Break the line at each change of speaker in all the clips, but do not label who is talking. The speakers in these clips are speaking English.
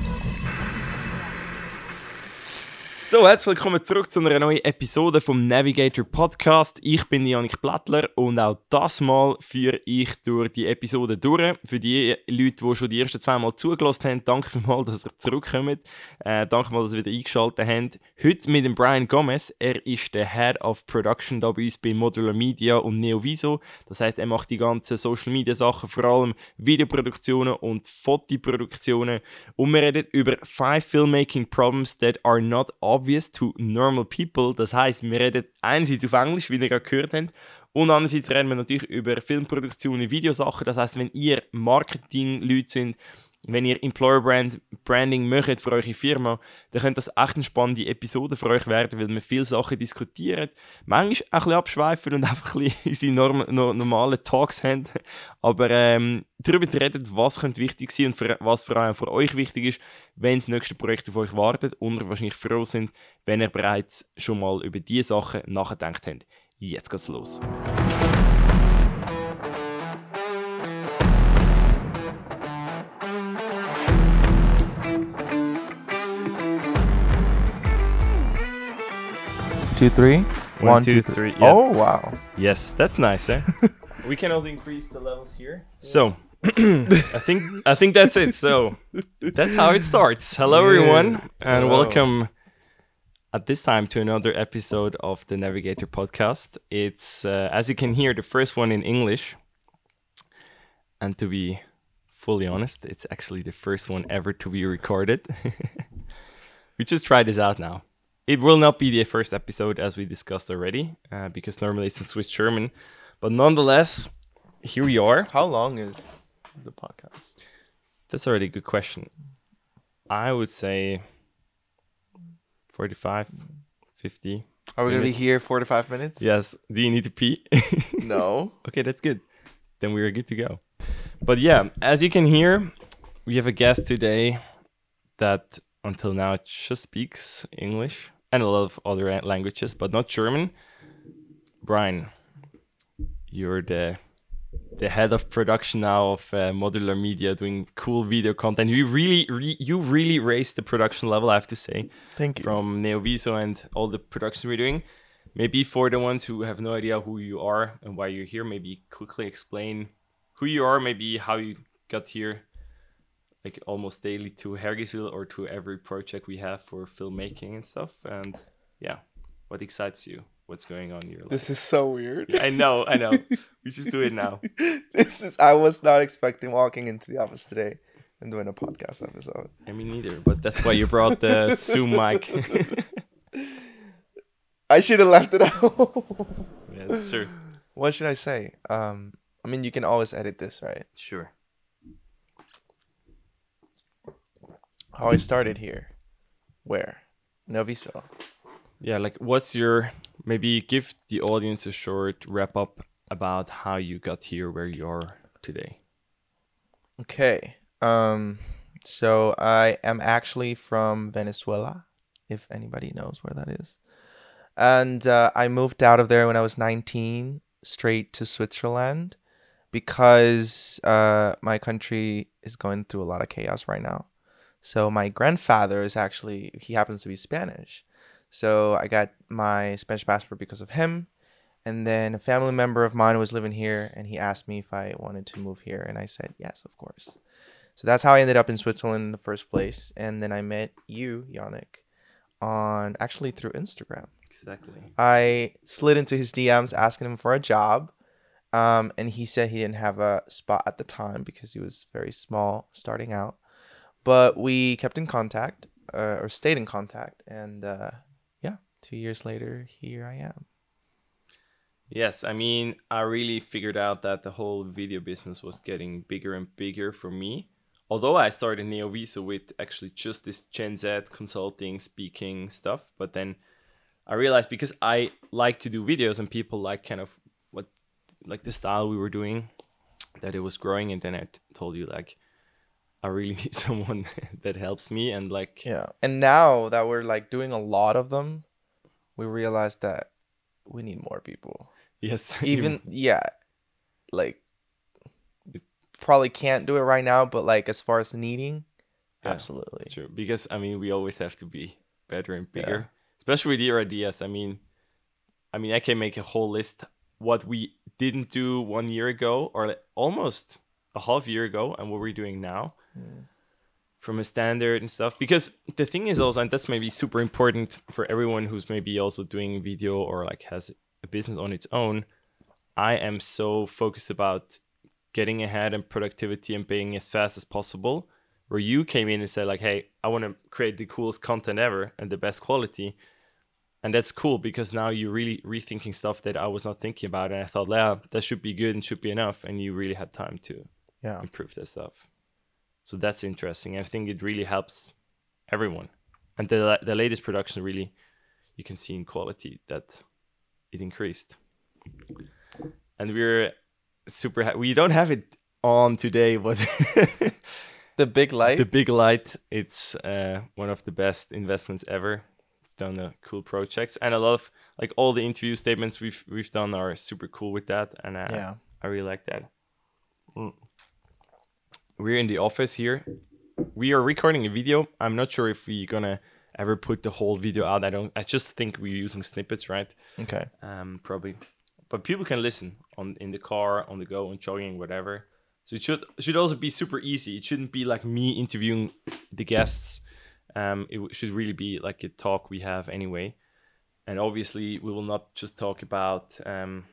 público. So, herzlich willkommen zurück zu einer neuen Episode vom Navigator Podcast. Ich bin Janik Plattler und auch das Mal führe ich durch die Episode durch. Für die Leute, die schon die ersten zwei Mal zugelassen haben, danke vielmals, dass ihr zurückkommt. Äh, danke mal, dass ihr wieder eingeschaltet habt. Heute mit dem Brian Gomez. Er ist der Head of Production da bei uns bei Modular Media und Neoviso. Das heißt, er macht die ganzen Social Media Sachen, vor allem Videoproduktionen und Fotoproduktionen. Und wir reden über five filmmaking problems that are not obvious to normal people. Das heißt, wir reden einerseits auf Englisch, wie ihr gerade gehört habt, und andererseits reden wir natürlich über Filmproduktionen, Videosachen. Das heißt, wenn ihr Marketing-Leute sind, wenn ihr Employer Brand Branding möchtet für eure Firma, dann könnte das echt eine spannende Episode für euch werden, weil wir viele Sachen diskutieren, manchmal ein bisschen abschweifen und einfach ein bisschen unsere norm no normalen Talks haben, aber ähm, darüber reden, was könnte wichtig sein und für, was vor allem für euch wichtig ist, wenn das nächste Projekt auf euch wartet und ihr wahrscheinlich froh sind, wenn ihr bereits schon mal über diese Sachen nachgedacht habt. Jetzt geht's los.
Two, three.
One,
One,
two,
two,
three,
three.
yeah.
Oh wow!
Yes, that's nice, eh? we can also increase the levels here. So, I think I think that's it. So, that's how it starts. Hello,
Yeah.
everyone, and
Hello.
welcome at this time to another episode of the Navigator podcast. It's uh, as you can hear, the first one in English, and to be fully honest, it's actually the first one ever to be recorded. we just try this out now. It will not be the first episode as we discussed already, uh, because normally it's in Swiss German. But nonetheless, here we are.
How long is the podcast?
That's already a good question. I would say 45, 50.
Are we gonna be here four to five minutes?
Yes. Do you need to pee?
No.
okay, that's good. Then we are good to go. But yeah, as you can hear, we have a guest today that until now just speaks English and a lot of other languages, but not German. Bryan, you're the the head of production now of uh, Modular Media, doing cool video content. You really, re- you really raised the production level, I have to say
Thank you.
from Neoviso and all the production we're doing. Maybe for the ones who have no idea who you are and why you're here, maybe quickly explain who you are, maybe how you got here, like almost daily to Hergiswil or to every project we have for filmmaking and stuff. And yeah, what excites you? What's going on in your life?
this is so weird.
I know, I know. we just do it now.
this is. I was not expecting walking into the office today and doing a podcast episode.
I mean, neither, but that's why you brought the Zoom mic.
I should have left it out.
yeah, that's true.
what should I say? Um, I mean, you can always edit this, right?
Sure.
How I started here. Where? Neoviso.
Yeah, like what's your maybe give the audience a short wrap up about how you got here where you are today.
Okay. Um so I am actually from Venezuela, if anybody knows where that is. And uh, I moved out of there when I was 19 straight to Switzerland because uh, my country is going through a lot of chaos right now. So my grandfather is actually he happens to be Spanish. So I got my Spanish passport because of him. And then a family member of mine was living here and he asked me if I wanted to move here and I said yes, of course. So that's how I ended up in Switzerland in the first place. And then I met you, Yannick, on actually through Instagram.
Exactly.
I slid into his DMs asking him for a job. Um, and he said he didn't have a spot at the time because he was very small starting out. But we kept in contact uh, or stayed in contact. And uh, yeah, two years later, here I am.
Yes, I mean, I really figured out that the whole video business was getting bigger and bigger for me. Although I started Neoviso with actually just this Gen Z consulting, speaking stuff, but then I realized because I like to do videos and people like kind of what like the style we were doing that it was growing and then I t- told you like I really need someone that helps me and like
Yeah. And now that we're like doing a lot of them, we realize that we need more people.
yes
Even yeah, like probably can't do it right now, but like as far as needing,
Yeah,
Absolutely.
True because I mean we always have to be better and bigger, especially with your ideas. I mean, I mean I can make a whole list what we didn't do one year ago or like almost a half year ago and what we're doing now mm. from a standard and stuff. Because the thing is also, and that's maybe super important for everyone who's maybe also doing video or like has a business on its own. I am so focused about getting ahead and productivity and being as fast as possible. Where you came in and said like, "Hey, I want to create the coolest content ever and the best quality," and that's cool because now you're really rethinking stuff that I was not thinking about, and I thought, yeah, that should be good and should be enough, and you really had time to
Yeah.
improve that stuff. So that's interesting. I think it really helps everyone, and the the latest production really, you can see in quality that it increased, and we're super. Ha- we don't have it on today, but
The big light.
the big light. It's uh, one of the best investments ever. We've done a cool projects, and a lot of like all the interview statements we've we've done are super cool with that, and uh,
yeah.
I really like that. Mm. We're in the office here. We are recording a video. I'm not sure if we're gonna ever put the whole video out. I don't. I just think we're using snippets, right?
Okay.
Um, probably, but people can listen on in the car, on the go, on jogging, whatever. So it should should also be super easy. It shouldn't be like me interviewing the guests. Um, it should really be like a talk we have anyway. And obviously, we will not just talk about um,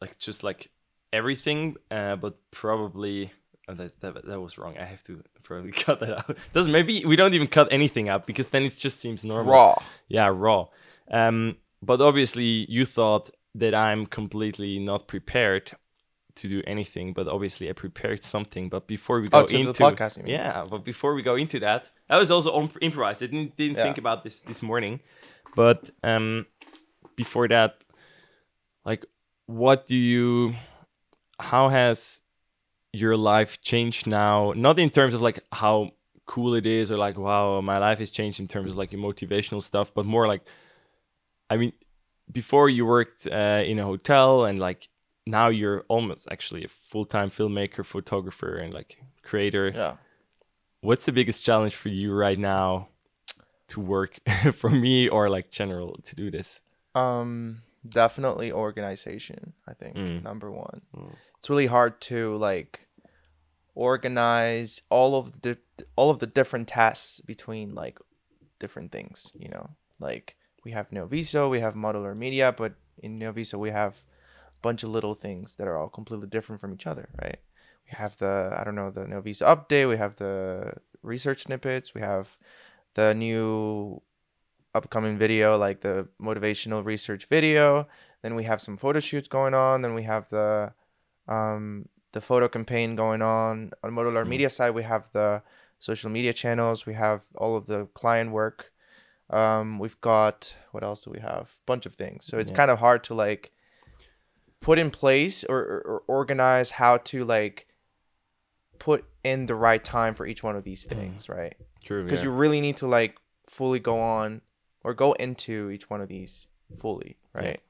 like just like everything, uh, but probably oh, that, that that was wrong. I have to probably cut that out. Doesn't maybe we don't even cut anything out because then it just seems normal.
Raw.
Yeah, raw. Um, but obviously, you thought that I'm completely not prepared to do anything. But obviously, I prepared something. But before we go
Oh, to the
into
podcast,
yeah, but before we go into that, I was also on improvised. I didn't didn't
Yeah.
think about this this morning. But um, before that, like, what do you? How has your life changed now? Not in terms of like how cool it is or like wow my life has changed in terms of like your motivational stuff, but more like, I mean, before you worked uh, in a hotel and like now you're almost actually a full time filmmaker, photographer, and like creator.
Yeah.
What's the biggest challenge for you right now to work for me or like general to do this?
Um, definitely organization. I think
Mm.
number one.
Mm.
It's really hard to like organize all of the all of the different tasks between like different things. You know, like we have Neoviso, we have modular media, but in Neoviso we have a bunch of little things that are all completely different from each other, right? We have the I don't know the Neoviso update, we have the research snippets, we have the new upcoming video like the motivational research video then we have some photo shoots going on then we have the um the photo campaign going on. On modular
Mm.
media side we have the social media channels. We have all of the client work. Um we've got what else do we have? A bunch of things. So it's
Yeah.
kind of hard to like put in place or, or, or organize how to like put in the right time for each one of these things right?
True.
because you really need to like fully go on or go into each one of these fully right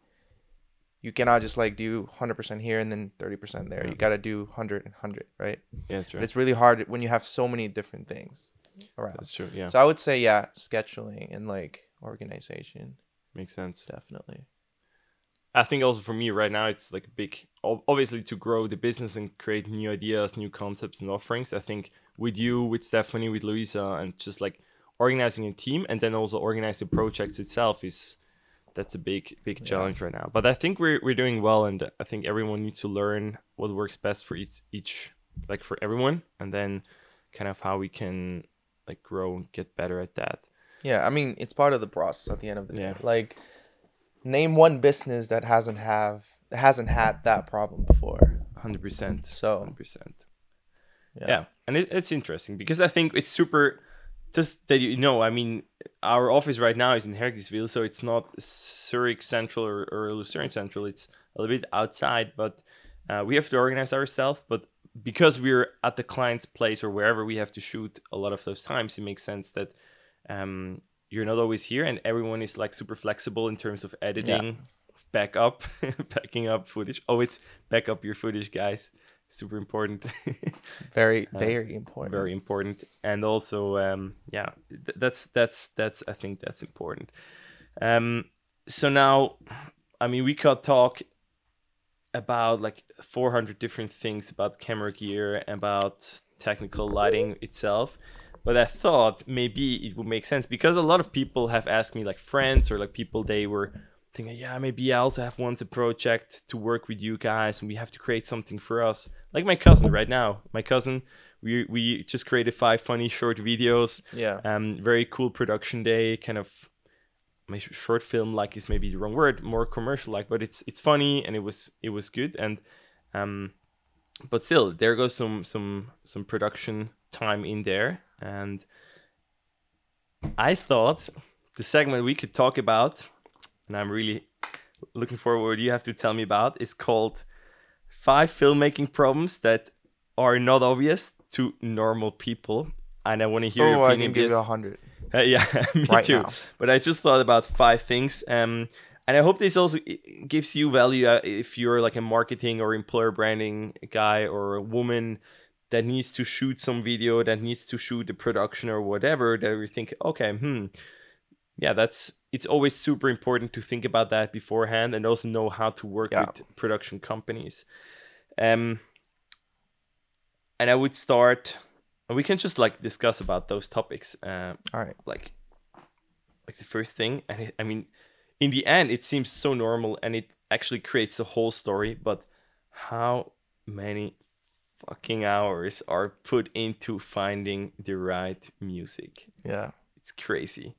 you cannot just like do 100% here and then 30% there you got to do 100 and 100 right
yeah, it's true.
but it's really hard when you have so many different things around
That's true. Yeah,
so i would say yeah scheduling and like organization
makes sense.
definitely
I think also for me right now, it's like a big, obviously to grow the business and create new ideas, new concepts and offerings. I think with you, with Stephanie, with Louisa and just like organizing a team and then also organizing projects itself is that's a big, big challenge right now. But I think we're we're doing well, and I think everyone needs to learn what works best for each each like for everyone, and then kind of how we can like grow and get better at that.
yeah i mean it's part of the process at the end of the day
Yeah.
like name one business that hasn't have that hasn't had that problem before
Hundred percent.
So-
hundred percent.
yeah,
yeah and it, it's interesting because i think it's super just that you know i mean our office right now is in Hergiswil so it's not zurich central or, or lucerne central. It's a little bit outside but uh, we have to organize ourselves but because we're at the client's place or wherever we have to shoot a lot of those times it makes sense that um, you're not always here and everyone is like super flexible in terms of editing back up backing up footage always back up your footage guys super important.
Very,
Uh,
very important.
very important and also um yeah th- that's that's that's i think that's important um so now i mean we could talk about like 400 different things about camera gear about technical lighting itself but i thought maybe it would make sense because a lot of people have asked me like friends or like people they were thinking yeah maybe i also have once a project to work with you guys and we have to create something for us like my cousin right now my cousin we we just created five funny short videos
Yeah.
um very cool production day kind of my short film like is maybe the wrong word more commercial like but it's it's funny and it was it was good and um but still there goes some some some production time in there and i thought the segment we could talk about and i'm really looking forward what you have to tell me about is called five filmmaking problems that are not obvious to normal people and i want to hear
Oh,
your
I
opinion
can give you a hundred.
uh, yeah, me
Right
too.
now.
But I just thought about five things, um, and I hope this also gives you value uh, if you're like a marketing or employer branding guy or a woman that needs to shoot some video, that needs to shoot the production or whatever. That you think, okay, hmm, yeah, that's it's always super important to think about that beforehand and also know how to work
Yeah.
with production companies. Um, and I would start. and We can just like discuss about those topics. Uh,
All right.
like like the first thing and it, i mean in the end it seems so normal and it actually creates the whole story but how many fucking hours are put into finding the right music
Yeah.
it's crazy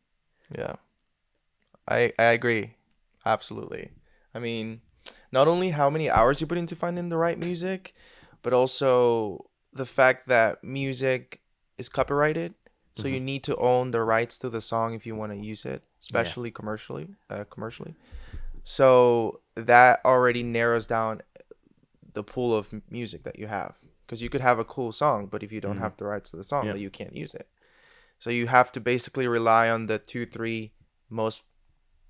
Yeah. I I agree. Absolutely. I mean, not only how many hours you put into finding the right music, but also the fact that music is copyrighted. So you need to own the rights to the song if you want to use it, especially commercially, uh, commercially. So that already narrows down the pool of music that you have because you could have a cool song, but if you don't have the rights to the song,
Yeah.
then you can't use it. So you have to basically rely on the two, three most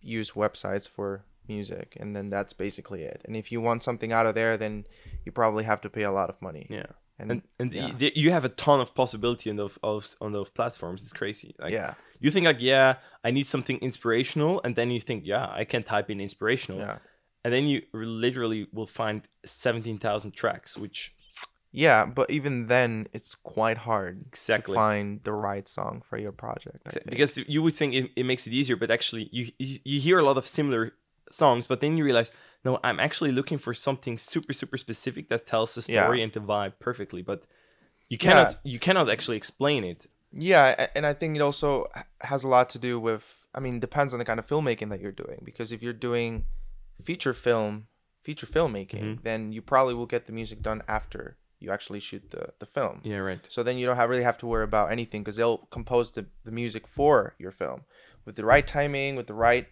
used websites for music, and then that's basically it. And if you want something out of there, then you probably have to pay a lot of money.
yeah
And,
and and
yeah.
y- you have a ton of possibility on those of, on those platforms it's crazy like
yeah,
you think like yeah i need something inspirational and then you think yeah i can type in inspirational
yeah,
and then you literally will find 17000 tracks which
yeah. But even then, it's quite hard
Exactly.
to find the right song for your project.
Because you would think it, it makes it easier but actually you, you hear a lot of similar songs but then you realize no i'm actually looking for something super super specific that tells the
Yeah.
story and the vibe perfectly but you cannot you cannot actually explain it
Yeah, and I think it also has a lot to do with. I mean, depends on the kind of filmmaking that you're doing. Because if you're doing feature film, feature filmmaking,
Mm-hmm.
then you probably will get the music done after you actually shoot the the film.
yeah right
So then you don't have, really have to worry about anything because they'll compose the, the music for your film with the right timing, with the right,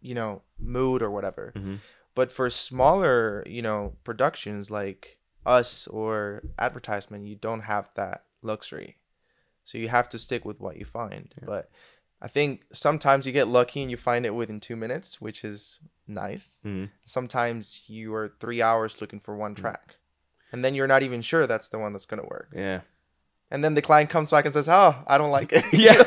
you know, mood or whatever.
Mhm.
But for smaller, you know, productions like us or advertisement, you don't have that luxury. So you have to stick with what you find. But I think sometimes you get lucky and you find it within two minutes, which is nice.
Mhm.
Sometimes you are three hours looking for one track. And then you're not even sure that's the one that's going to work.
yeah
And then the client comes back and says, "Oh, I don't like it."
Yeah.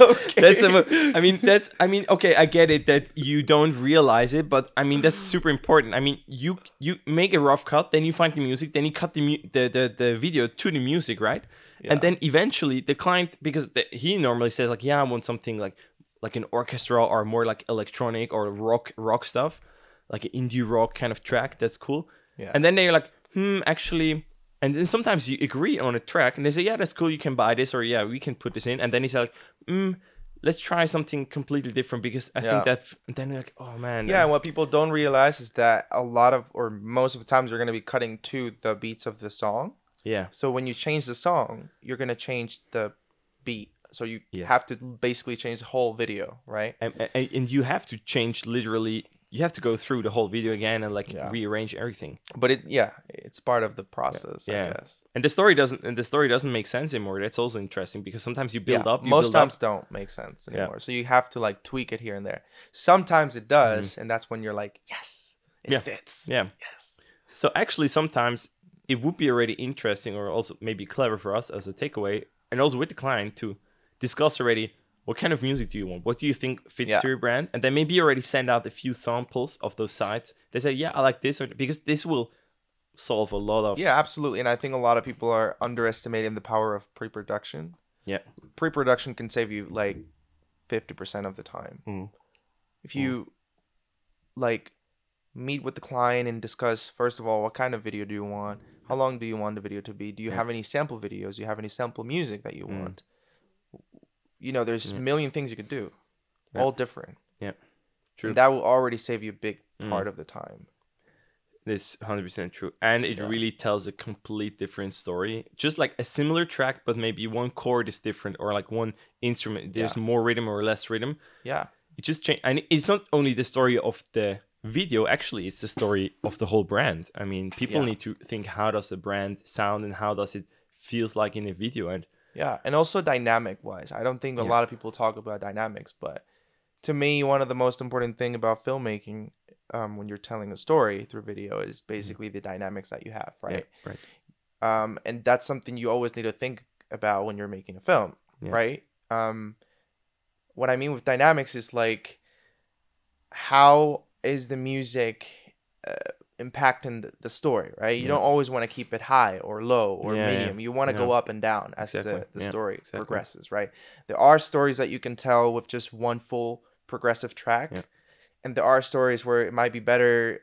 okay.
that's a, I mean that's I mean okay I get it that you don't realize it but I mean that's super important I mean you you make a rough cut then you find the music then you cut the mu- the, the, the video to the music right Yeah. and then eventually the client because the, he normally says like yeah I want something like like an orchestra or more like electronic or rock rock stuff like an indie rock kind of track that's cool
Yeah.
and then they're like hmm actually and then sometimes you agree on a track and they say, yeah, that's cool, you can buy this, or yeah, we can put this in. And then he's like, mm, let's try something completely different because I
Yeah.
think that, then you're like, oh man.
Yeah, and what people don't realize is that a lot of, or most of the times, you're going to be cutting to the beats of the song.
yeah.
So when you change the song, you're going to change the beat. So you
Yes.
have to basically change the whole video, right?
And, and, and you have to change literally, you have to go through the whole video again and like
Yeah.
rearrange everything.
But it, yeah, it's part of the process,
Yeah.
I guess.
And the story doesn't, and the story doesn't make sense anymore. That's also interesting because sometimes you build
yeah,
up, you
most
build
times
up.
don't make sense
Yeah.
anymore. So you have to like tweak it here and there. Sometimes it does, and that's when you're like, yes, it
Mm-hmm. Yeah.
fits.
Yeah.
Yes.
So actually, sometimes it would be already interesting or also maybe clever for us as a takeaway and also with the client to discuss already what kind of music do you want? What do you think fits
Yeah.
to your brand? And then maybe already send out a few samples of those sites. They say, yeah, I like this, or, because this will solve a lot of
Yeah, absolutely. And I think a lot of people are underestimating the power of pre-production.
yeah
Pre-production can save you like 50% of the time.
Mm.
If you like meet with the client and discuss first of all what kind of video do you want? How long do you want the video to be? Do you have any sample videos? Do you have any sample music that you
Mm.
want? You know, there's a
Yeah.
million things you could do.
Yeah.
All different.
Yeah. True.
And that will already save you a big
Mm.
part of the time.
This hundred percent true, and it
Yeah.
really tells a complete different story. Just like a similar track, but maybe one chord is different, or like one instrument. There's more rhythm or less rhythm.
Yeah.
It just change, and it's not only the story of the video. Actually, it's the story of the whole brand. I mean, people
Yeah.
need to think how does the brand sound and how does it feels like in a video. And
Yeah, and also dynamic wise. I don't think a
Yeah.
lot of people talk about dynamics, but to me, one of the most important thing about filmmaking, um, when you're telling a story through video, is basically the dynamics that you have, right?
yeah, right,
Um, and that's something you always need to think about when you're making a film,
Yeah.
right? Um, what I mean with dynamics is like, how is the music uh, impacting the, the story, right? You
Yeah.
don't always want to keep it high or low or
Yeah, yeah.
medium. You want to go up and down as
Exactly.
the, the
Yeah,
story
exactly.
progresses, right? There are stories that you can tell with just one full progressive track,
Yeah.
and there are stories where it might be better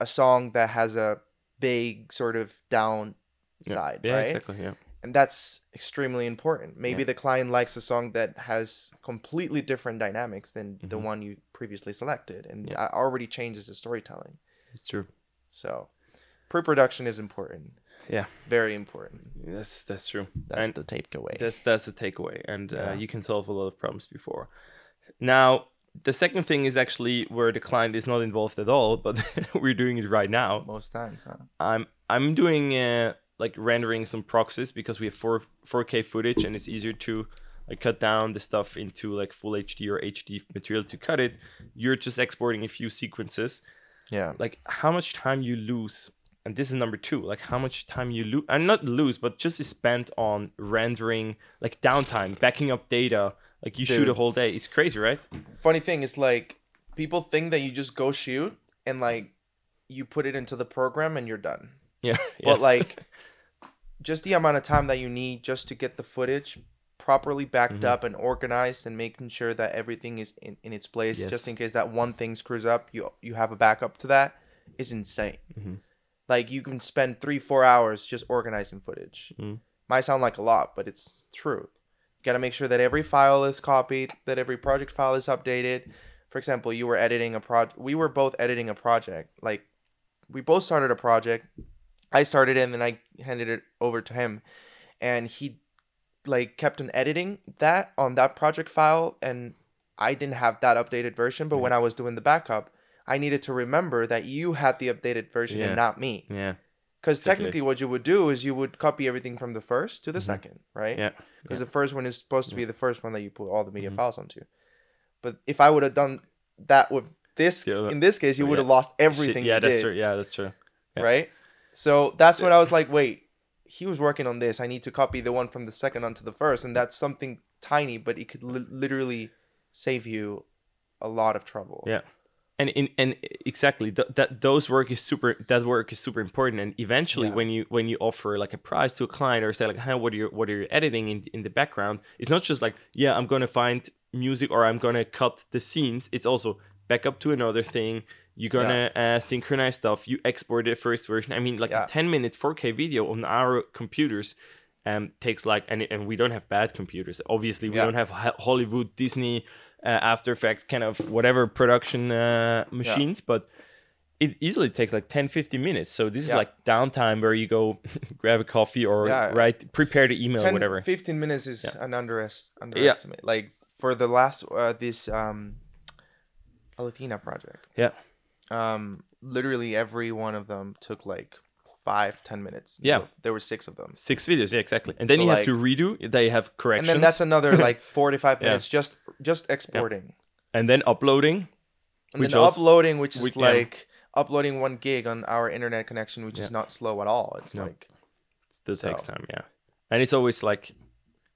a song that has a big sort of down
yeah,
side,
yeah,
right?
exactly, yeah,
and that's extremely important. Maybe
Yeah.
the client likes a song that has completely different dynamics than the
Mhm.
one you previously selected, and
Yeah.
that already changes the storytelling.
it's true.
So, pre-production is important.
Yeah.
very important.
That's that's true.
That's
And-
the takeaway.
That's that's the takeaway, and uh,
Yeah.
you can solve a lot of problems before. Now, the second thing is actually where the client is not involved at all, but we're doing it right now.
Most times, huh?
I'm I'm doing uh, like rendering some proxies because we have four 4K footage, and it's easier to like cut down the stuff into like full HD or HD material to cut it. You're just exporting a few sequences.
Yeah,
Like how much time you lose. And this is number two. Like how much time you lose, and not lose, but just is spent on rendering, like downtime, backing up data. Like you shoot a whole day. It's crazy, right?
funny thing is like people think that you just go shoot and like you put it into the program and you're done.
Yeah.
But like just the amount of time that you need just to get the footage properly backed
Mhm.
up and organized and making sure that everything is in, in its place
Yes.
just in case that one thing screws up you you have a backup to that is insane
Mhm.
like you can spend three four hours just organizing footage
Mm.
might sound like a lot but it's true you got to make sure that every file is copied that every project file is updated for example you were editing a project we were both editing a project like we both started a project I started it and then I handed it over to him and he like kept on editing that on that project file and I didn't have that updated version but when I was doing the backup I needed to remember that you had the updated version
Yeah.
and not me
Yeah.
because technically what you would do is you would copy everything from the first to the second right
Mm-hmm. Yeah.
because
yeah.
the first one is supposed to be the first one that you put all the media
Mhm.
files onto but if I would have done that with this
The
in this case you would have lost
Shit,
everything
Yeah, that's
did
true. Yeah, that's true. Yeah.
right? So that's when I was like, wait, he was working on this. I need to copy the one from the second onto the first, and that's something tiny, but it could li- literally save you a lot of trouble.
Yeah. And in and exactly th- that those work is super that work is super important and eventually
Yeah.
when you when you offer like a prize to a client or say like hey what are you what are you editing in in the background it's not just like yeah I'm gonna find music or I'm gonna cut the scenes it's also back up to another thing you're gonna uh, synchronize stuff. You export the first version. I mean like
Yeah.
a 10 minute 4K video on our computers um, takes like and, and we don't have bad computers. Obviously we
Yeah.
don't have hollywood disney uh, after effects kind of whatever production uh, machines but it easily takes like 10 15 minutes. So this is like downtime where you go grab a coffee or
Yeah.
write prepare the email
10,
whatever.
15 minutes is
Yeah.
an underest- underestimate. Like for the last, uh, this um, Alathina project,
yeah
um, literally every one of them took like five, ten minutes.
Yeah.
There were six of them.
six videos yeah exactly and then
So,
you have to redo they have corrections.
And then that's another like 45
Yeah.
minutes just just exporting.
and then uploading
and then
also-
uploading, which is
which- yeah.
like uploading one gig on our internet connection, which is not slow at all. It's
No.
like
It still takes time, yeah. And it's always like,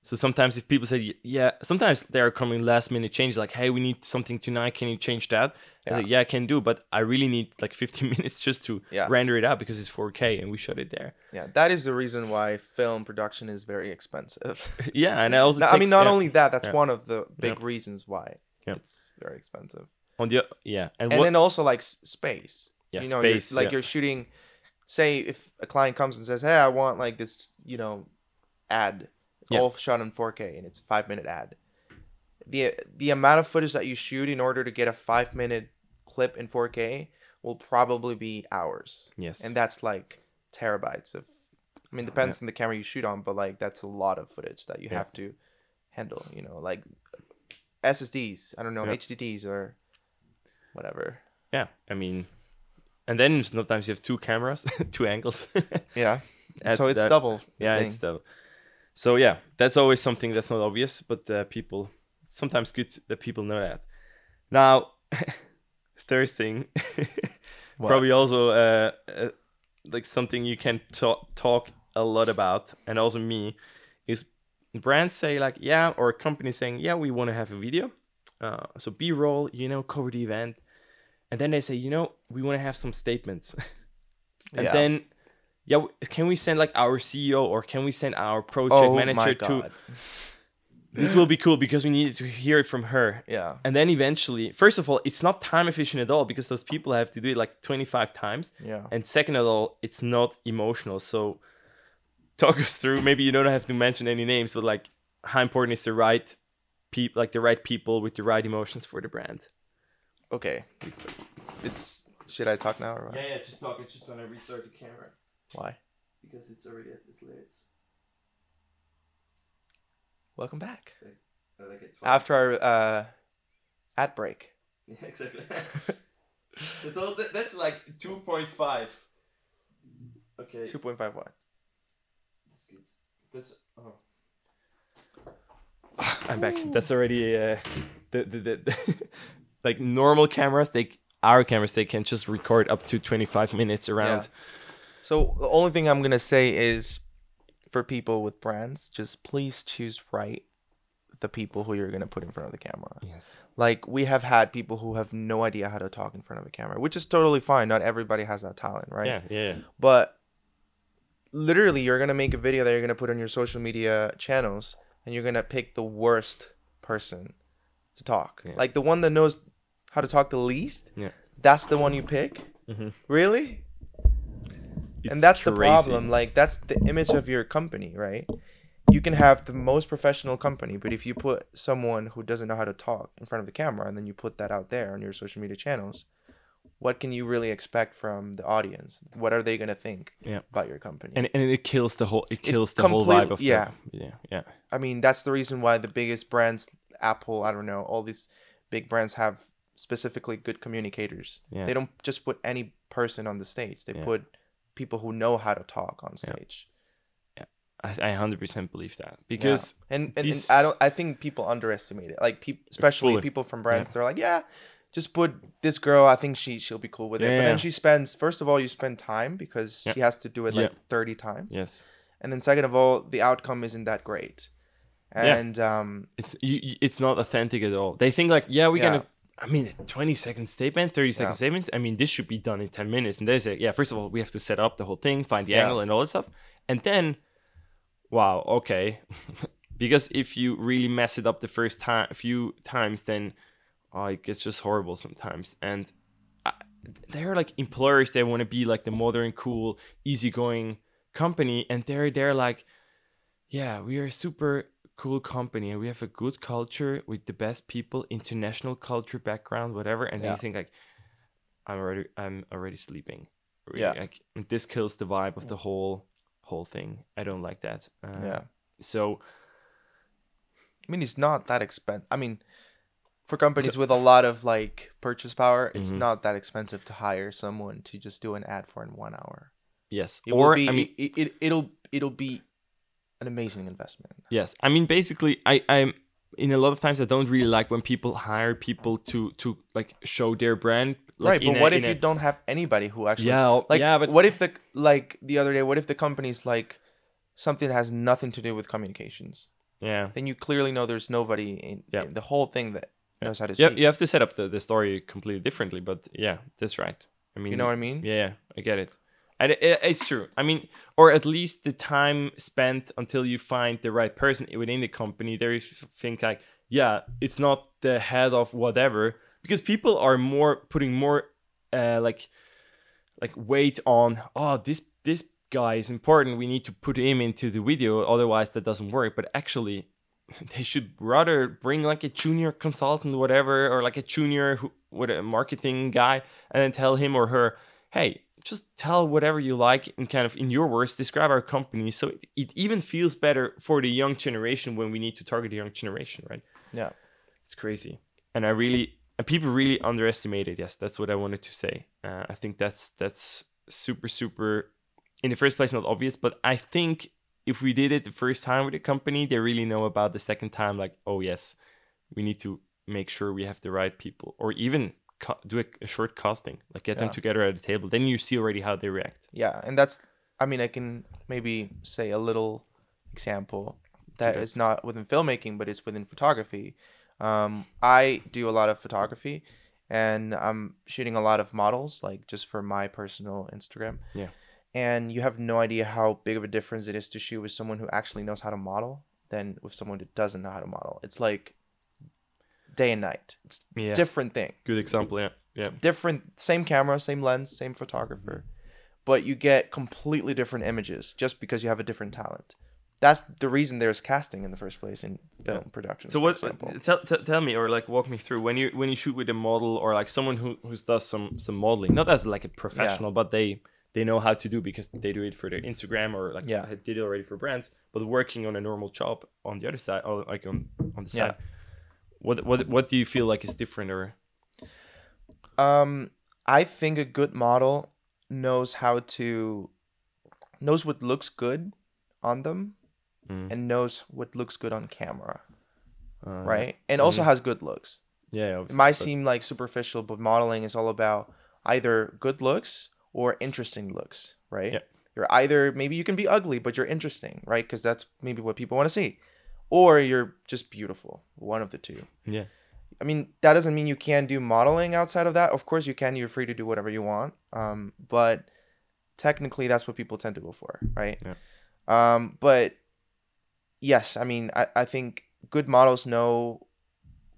so sometimes if people say, yeah, sometimes they are coming last minute changes, like, hey, we need something tonight. Can you change that? I
Yeah.
say, yeah, I can do, but I really need like 15 minutes just to
Yeah.
render it out because it's 4K and we shut it there.
yeah, that is the reason why film production is very expensive.
yeah, and I also,
No, I mean, not
yeah,
only that, that's one of the big reasons why it's very expensive.
on the yeah, and,
And
what
then also like space.
Yeah,
you know, you're-
space,
like
yeah.
you're shooting. Say if a client comes and says, "Hey, I want like this," you know, ad.
Yeah.
all shot in 4K and it's a five minute ad. The the amount of footage that you shoot in order to get a five minute clip in 4K will probably be hours.
yes,
and that's like terabytes of i mean depends on the camera you shoot on but like that's a lot of footage that you
Yeah.
have to handle you know like ssds i don't know
Yeah.
hdds or whatever
yeah, I mean, and then sometimes you have two cameras, two angles.
yeah
Adds
so it's
that-
double
Yeah,
thing.
it's the. So yeah, that's always something that's not obvious, but uh, people sometimes good that people know that. Now, third thing, probably also uh, uh, like something you can talk talk a lot about, and also me, is brands say like yeah, or companies saying yeah, we want to have a video, uh, so B roll, you know, cover the event, and then they say you know we want to have some statements, and
Yeah.
then yeah, can we send like our CEO or can we send our project
oh
manager
my
to?
god
This will be cool because we need to hear it from her.
yeah
And then eventually, first of all, it's not time efficient at all because those people have to do it like 25 times.
yeah
And second of all, it's not emotional. So talk us through. Maybe you don't have to mention any names, but like how important is the right people, like the right people with the right emotions for the brand?
okay it's should i talk now or what?
Yeah, yeah. Just talk. It's just gonna restart the camera
why
because it's already at its limits.
welcome back
Like it's
after our uh ad break
Yeah, exactly. that's all. That, that's like two point five. Okay.
2.5 what
That's good. That's oh. I'm back. That's already uh, the, the, the, like normal cameras. They our cameras they can just record up to 25 minutes around.
So the only thing I'm gonna say is, for people with brands, just please choose right the people who you're gonna put in front of the camera.
Yes.
Like we have had people who have no idea how to talk in front of a camera, which is totally fine. Not everybody has that talent, right?
Yeah. Yeah. yeah.
But literally, you're gonna make a video that you're gonna put on your social media channels, and you're gonna pick the worst person to talk.
Yeah.
Like the one that knows how to talk the least.
Yeah.
That's the one you pick.
Mhm.
Really?
It's
and that's the problem like that's the image of your company right you can have the most professional company but if you put someone who doesn't know how to talk in front of the camera and then you put that out there on your social media channels what can you really expect from the audience what are they going to think
Yeah.
about your company
And, and it kills the whole. It kills the whole vibe of
yeah.
the. Yeah. Yeah.
i mean that's the reason why the biggest brands apple i don't know all these big brands have specifically good communicators
Yeah.
they don't just put any person on the stage they
Yeah.
put people who know how to talk on stage.
Yeah.
stage
I, I 100% believe that because
Yeah. and, and, and I don't I think people underestimate it. Like people, especially people from brands, they're like, yeah, just put this girl. I think she she'll be cool with it. But
yeah.
then she spends first of all, you spend time because
Yeah.
she has to do it like thirty times.
yes,
And then second of all, the outcome isn't that great.
Yeah.
And um,
it's you, it's not authentic at all. They think like, yeah, we're
Yeah.
gonna. I mean, twenty second statement, thirty second
Yeah.
statements. I mean, this should be done in ten minutes. And they say, yeah, first of all, we have to set up the whole thing, find the
Yeah.
angle, and all that stuff. And then, wow, okay, because if you really mess it up the first time, a few times, then oh, it gets just horrible sometimes. And uh, I, they're like employers; they want to be like the modern, cool, easygoing company, and they're they're like, yeah, we are super cool company and we have a good culture with the best people, international culture background, whatever. And
Yeah.
you think like, I'm already I'm already sleeping. Really.
Yeah.
Like this kills the vibe of the whole whole thing. I don't like that. Uh,
yeah,
So
I mean, it's not that expensive. I mean, for companies with a lot of like purchase power, it's
Mhm.
not that expensive to hire someone to just do an ad for in one hour.
yes,
It
or
be.
I mean,
it, it, it'll it'll be an amazing investment.
Yes, I mean basically, I I'm in a lot of times I don't really like when people hire people to to like show their brand like,
right, but
a-
what if you
a-
don't have anybody who actually
Yeah, oh,
like
yeah, but
what if the like the other day what if the company's like something that has nothing to do with communications
yeah.
then you clearly know there's nobody in,
Yeah.
in the whole thing that knows how to
Yeah,
speak
you have to set up the, the story completely differently, but yeah, that's right. I mean,
you know what i mean
Yeah, yeah, I get it. And it, it- it's true. I mean, or at least the time spent until you find the right person within the company. There is think like, yeah, it's not the head of whatever because people are more putting more, uh, like, like weight on. Oh, this this guy is important. We need to put him into the video, otherwise that doesn't work. But actually, they should rather bring like a junior consultant, whatever, or like a junior who, what a marketing guy, and then tell him or her, hey, just tell whatever you like and kind of in your words describe our company, so it, it even feels better for the young generation when we need to target the young generation, right?
yeah
It's crazy, and I really and people really underestimate it. Yes, that's what I wanted to say. Uh, I think that's that's super super in the first place not obvious, but I think if we did it the first time with a company, they really know about the second time. Like, oh yes, we need to make sure we have the right people, or even do a, a short casting, like get them together at a table. Then you see already how they react.
yeah and that's i mean i can maybe say a little example that
Okay.
is not within filmmaking but it's within photography um, i do a lot of photography and i'm shooting a lot of models like just for my personal instagram
Yeah.
and you have no idea how big of a difference it is to shoot with someone who actually knows how to model than with someone who doesn't know how to model it's like day and night it's
Yeah,
different thing
good example. Yeah, yeah,
it's different same camera same lens same photographer but you get completely different images just because you have a different talent that's the reason there's casting in the first place in film production
So what?
Uh,
tell, tell, tell me or like walk me through when you when you shoot with a model or like someone who who does some some modeling, not as like a professional, but they they know how to do because they do it for their Instagram or like
Yeah.
did it already for brands, but working on a normal job on the other side or like on on the
Yeah.
What what what do you feel like is different or
um i think a good model knows how to knows what looks good on them
Mm.
and knows what looks good on camera
uh,
right and also has good looks
Yeah,
It might
but-
seem like superficial, but modeling is all about either good looks or interesting looks, right?
Yeah.
You're either maybe you can be ugly, but you're interesting, right? Because that's maybe what people want to see, or you're just beautiful. One of the two.
yeah
I mean, that doesn't mean you can't do modeling outside of that. Of course, you can. You're free to do whatever you want. Um, but technically, that's what people tend to go for, right?
Yeah.
Um, but yes, I mean, I, I think good models know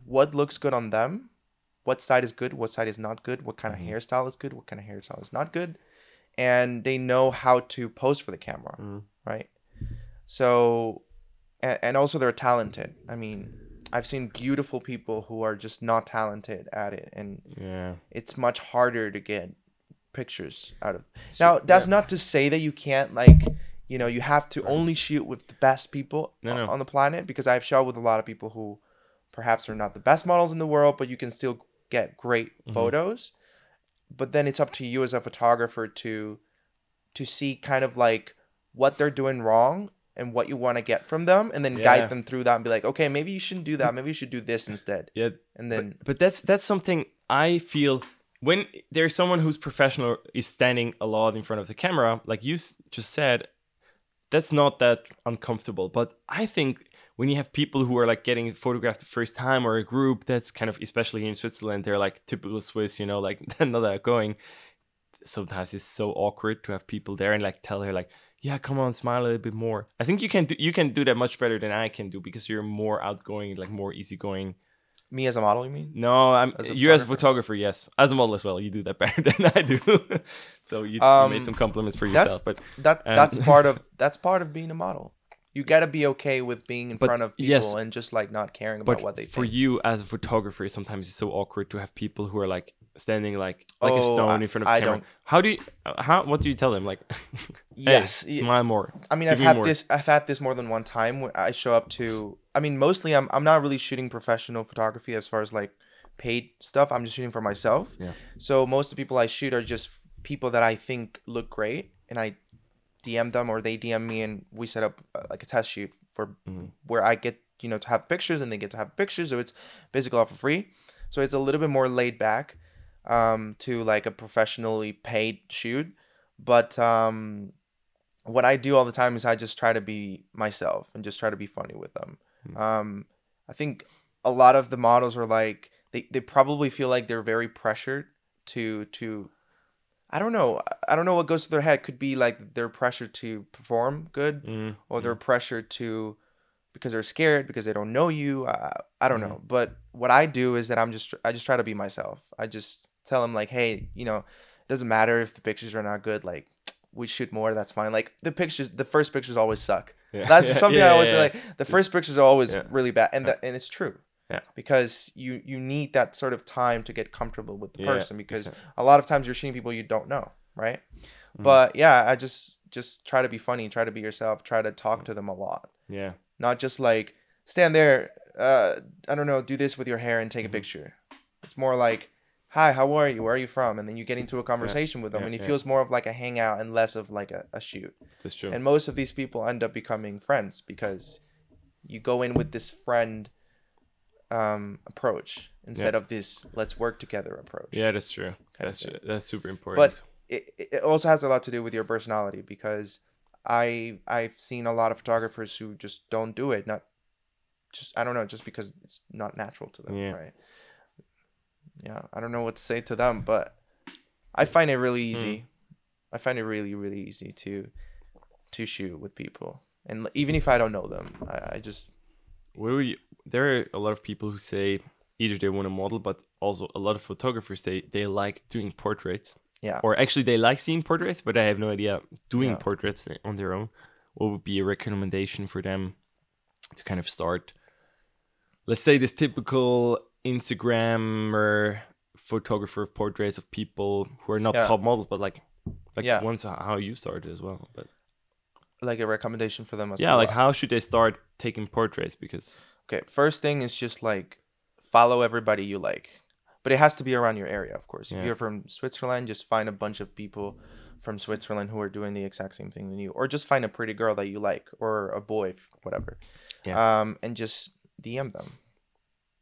what looks good on them, what side is good, what side is not good, what kind of hairstyle is good, what kind of hairstyle is not good, and they know how to pose for the camera,
Mm.
right? So, and, and also they're talented. I mean, I've seen beautiful people who are just not talented at it, and
yeah
it's much harder to get pictures out of. Now, that's not to say that you can't like, you know, you have to only shoot with the best people
No, no.
on the planet because I've shot with a lot of people who perhaps are not the best models in the world, but you can still get great
Mm-hmm.
photos. But then it's up to you as a photographer to to see kind of like what they're doing wrong and what you want to get from them and then
Yeah.
guide them through that and be like, "Okay, maybe you shouldn't do that. Maybe you should do this instead."
yeah
And then
but that's that's something I feel when there's someone who's professional is standing a lot in front of the camera, like you s- just said, that's not that uncomfortable. But I think when you have people who are like getting photographed the first time or a group that's kind of especially in Switzerland, they're like typical Swiss, you know, like they're not outgoing. Sometimes it's so awkward to have people there and like tell her like, yeah, come on, smile a little bit more. I think you can do you can do that much better than I can do because you're more outgoing, like more easygoing.
me as a model, you mean?
No, I'm
As
you as a
photographer?
yes. As a model as well, you do that better than I do. so you, you
Um,
made some compliments for yourself, but
That
Um,
that's part of that's part of being a model. You gotta be okay with being in
But
front of people
yes.
and just like not caring about what they think.
for
think.
you as a photographer, sometimes it's so awkward to have people who are like standing like like a
Oh,
stone
I-
in front of
I
camera.
don't-
How do you uh, how what do you tell them like?
Yes, y-
smile more.
I mean,
Give
I've
me
had
more.
this. I've had this more than one time. Where I show up to. I mean, mostly I'm. I'm not really shooting professional photography as far as like paid stuff. I'm just shooting for myself.
Yeah.
So most of the people I shoot are just people that I think look great, and I DM them or they DM me, and we set up uh, like a test shoot for
Mhm.
where I get you know to have pictures and they get to have pictures. So it's basically all for free. So it's a little bit more laid back. Um, to like a professionally paid shoot. But um, what I do all the time is I just try to be myself and just try to be funny with them.
Mm.
Um, I think a lot of the models are like they, they probably feel like they're very pressured to to I don't know I don't know what goes through their head could be like they're pressured to perform good
Mm,
or they're pressured to because they're scared because they don't know you uh, I don't know but what I do is that I'm just I just try to be myself I just tell them like hey you know it doesn't matter if the pictures are not good like we shoot more that's fine like the pictures the first pictures always suck
yeah.
that's
Yeah,
something
yeah,
I always say. Like the first pictures are always really bad, and that and it's true.
Yeah.
Because you you need that sort of time to get comfortable with the person because a lot of times you're seeing people you don't know, right?
Mm-hmm.
But yeah, I just just try to be funny, try to be yourself, try to talk to them a lot,
yeah.
not just like stand there. Uh, I don't know, do this with your hair and take a
Mm-hmm.
picture. It's more like, hi, how are you? Where are you from? And then you get into a conversation with them,
yeah,
and it
yeah.
feels more of like a hangout and less of like a, a shoot.
That's true.
And most of these people end up becoming friends because you go in with this friend um, approach instead
Yeah.
of this let's work together approach.
yeah, that's true. That's that's super important.
But it, it also has a lot to do with your personality because I I've seen a lot of photographers who just don't do it, not just I don't know, just because it's not natural to them,
Yeah.
right? Yeah, I don't know what to say to them, but I find it really
Hmm.
easy. I find it really really easy to to shoot with people, and even if I don't know them, I, I just
What do you, there are a lot of people who say either they want to model, but also a lot of photographers they they like doing portraits,
yeah.
or actually they like seeing portraits, but they have no idea doing
Yeah.
portraits on their own. What would be a recommendation for them to kind of start? Let's say this typical Instagrammer photographer of portraits of people who are not
Yeah.
top models, but like like
Yeah.
once how you started as well. But
like a recommendation for them as
yeah,
well.
like how should they start taking portraits? Because
Okay, first thing is just like follow everybody you like. But it has to be around your area, of course. If you're from Switzerland, just find a bunch of people from Switzerland who are doing the exact same thing than you. Or just find a pretty girl that you like or a boy, whatever.
Yeah.
Um and just DM them.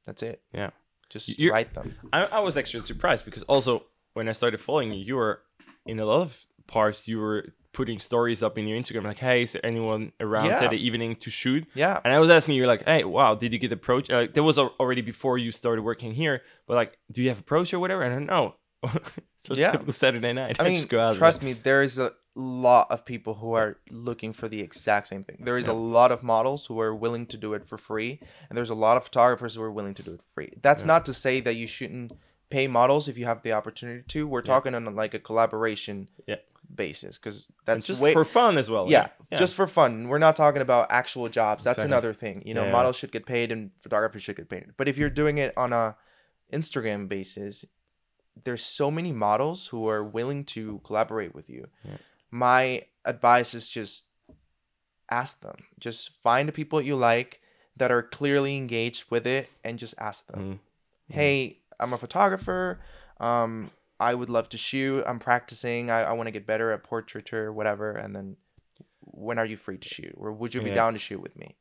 That's it.
yeah.
Just
You're-
write them.
I, I was actually surprised because also when I started following you, you were in a lot of parts you were putting stories up in your Instagram like, "Hey, is there anyone around
Yeah.
Saturday evening to shoot?"
Yeah.
And I was asking you like, "Hey, wow, did you get approached?" Uh, that was already before you started working here, but like, do you have approach or whatever? And I don't know. so
Yeah.
typical Saturday night.
I mean,
just go out
trust me, there is a lot of people who are looking for the exact same thing. There is a lot of models who are willing to do it for free, and there's a lot of photographers who are willing to do it free. That's not to say that you shouldn't pay models if you have the opportunity to. We're talking on like a collaboration
Yeah.
basis because
And
that's
just
way-
for fun as well.
yeah, just for fun. We're not talking about actual jobs. That's
Exactly.
another thing. You know,
Yeah.
models should get paid and photographers should get paid. But if you're doing it on a Instagram basis, there's so many models who are willing to collaborate with you.
Yeah.
My advice is just ask them. Just find the people you like that are clearly engaged with it and just ask them
Mm.
hey i'm a photographer um i would love to shoot i'm practicing i, I want to get better at portraiture whatever and then when are you free to shoot or would you be
Yeah.
down to shoot with me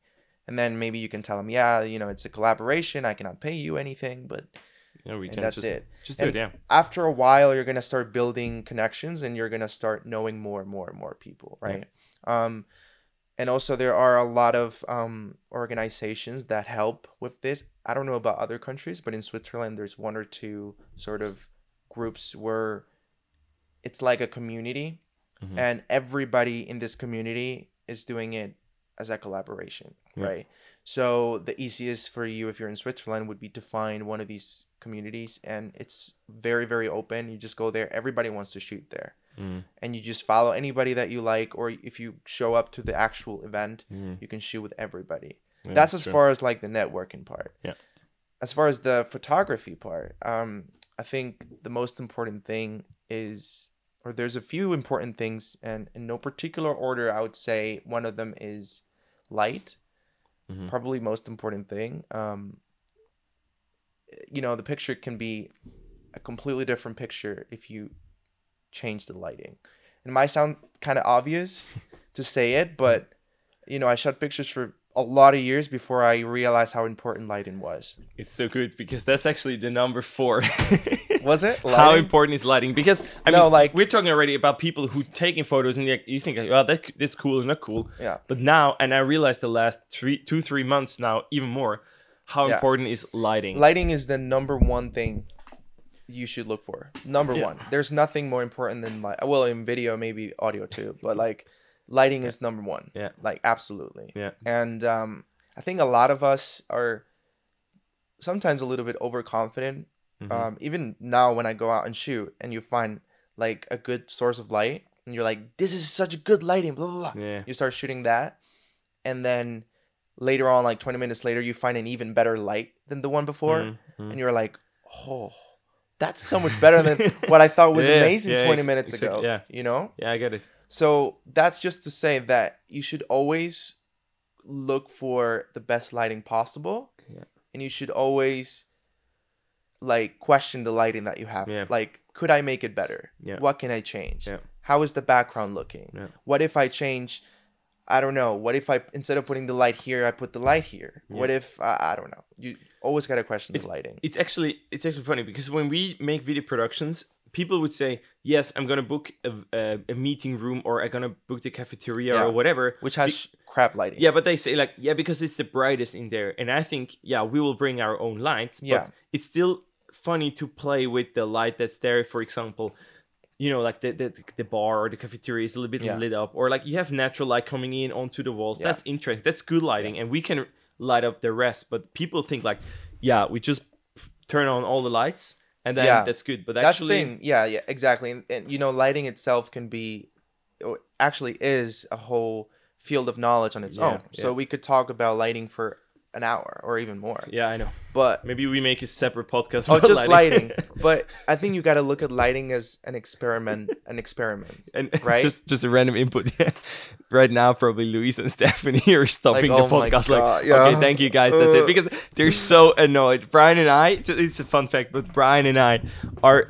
and then maybe you can tell them yeah you know it's a collaboration i cannot pay you anything but
Yeah, we
and
can
that's
just,
it.
Just do
And
it, yeah.
after a while you're gonna start building connections and you're gonna start knowing more and more and more people right um and also there are a lot of um organizations that help with this i don't know about other countries but in switzerland there's one or two sort of groups where it's like a community
Mhm.
and everybody in this community is doing it as a collaboration
Yeah.
right so the easiest for you if you're in switzerland would be to find one of these communities and it's very very open. You just go there. Everybody wants to shoot there.
Mm,
and you just follow anybody that you like or if you show up to the actual event
mm.
you can shoot with everybody.
Yeah,
that's as
true.
far as like the networking part.
Yeah.
as far as the photography part um i think the most important thing is or there's a few important things and in no particular order i would say one of them is light
Mhm.
probably most important thing um you know the picture can be a completely different picture if you change the lighting it might sound kind of obvious to say it but you know i shot pictures for a lot of years before I realized how important lighting was.
It's so good because that's actually the number four.
Was it?
How important is lighting? Because I
No,
mean,
like-
we're talking already about people who taking photos and like, you think, like, well, that, that's cool and not cool.
Yeah.
But now, and I realized the last three, two, three months now, even more, how
Yeah.
important is lighting.
Lighting is the number one thing you should look for. Number
Yeah.
one. There's nothing more important than light. Well, in video, maybe audio too, but like lighting is number one.
Yeah.
Like absolutely.
Yeah.
And um, I think a lot of us are sometimes a little bit overconfident.
Mm-hmm.
Um, even now when I go out and shoot and you find like a good source of light and you're like, this is such a good lighting, blah blah blah.
Yeah.
You start shooting that, and then later on, like 20 minutes later, you find an even better light than the one before,
Mhm.
and you're like, oh, that's so much better than what I thought was
Yeah,
amazing
yeah,
20
ex-
minutes
exactly,
ago.
yeah.
You know?
Yeah, I get it.
So that's just to say that you should always look for the best lighting possible.
Yeah.
And you should always like question the lighting that you have.
Yeah.
Like, could I make it better?
Yeah.
What can I change?
Yeah.
How is the background looking?
Yeah.
What if I change I don't know. What if I instead of putting the light here, I put the light here? What if I I don't know. You always gotta question
It's-
the lighting.
It's actually it's actually funny because when we make video productions, people would say, "Yes, I'm gonna book a, a, a meeting room or I'm gonna book the cafeteria
Yeah.
or whatever."
Which has crap lighting.
Yeah, but they say like, yeah, because it's the brightest in there, and I think yeah, we will bring our own lights. But
Yeah.
it's still funny to play with the light that's there. For example, you know, like the the, the bar or the cafeteria is a little bit
Yeah.
lit up, or like you have natural light coming in onto the walls.
Yeah.
That's interesting. That's good lighting, and we can light up the rest. But people think like, yeah, we just turn on all the lights and then
Yeah.
that's good. But
That's
actually,
the thing. Yeah, yeah, exactly. And, and you know, lighting itself can be, or actually is a whole field of knowledge on its
Yeah,
own. So we could talk about lighting for an hour or even more.
yeah, I know.
But
Maybe we make a separate podcast.
oh,
about
just lighting. but I think you got to look at lighting as an experiment. An experiment.
and
right?
just just a random input right now probably Luis and Stephanie are stopping
Like,
the
oh
podcast like
yeah.
okay thank you guys that's it
Uh.
because they're so annoyed Bryan and I it's a fun fact but Bryan and I are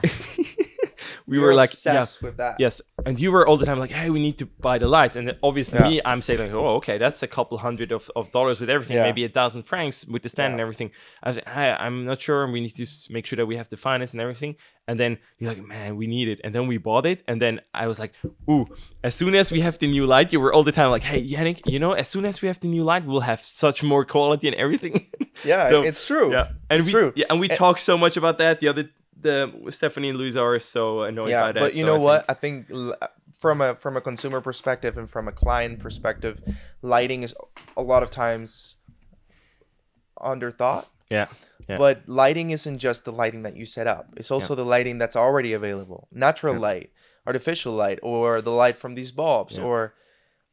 we
You're
were like yeah
with that.
Yes, and you were all the time like, "Hey, we need to buy the lights," and obviously
Yeah.
me, I'm saying like, "Oh, okay, that's a couple hundred of, of dollars with everything,
Yeah.
maybe a thousand francs with the stand and everything." I was like, hey, "I'm not sure, and we need to make sure that we have the finance and everything." And then you're like, "Man, we need it," and then we bought it, and then I was like, "Ooh, as soon as we have the new light, you were all the time like, "Hey, Yannick, you know, as soon as we have the new light, we'll have such more quality and everything."
Yeah,
So,
it's true.
yeah, and
it's
we
true.
yeah, and we
And-
talk so much about that. The other the Stephanie and Louise are so annoyed
yeah
by that.
but you
so
know
I
what
think-
i think from a from a consumer perspective and from a client perspective lighting is a lot of times underthought
Yeah. Yeah.
but lighting isn't just the lighting that you set up it's also the lighting that's already available natural light artificial light or the light from these bulbs
Yeah.
or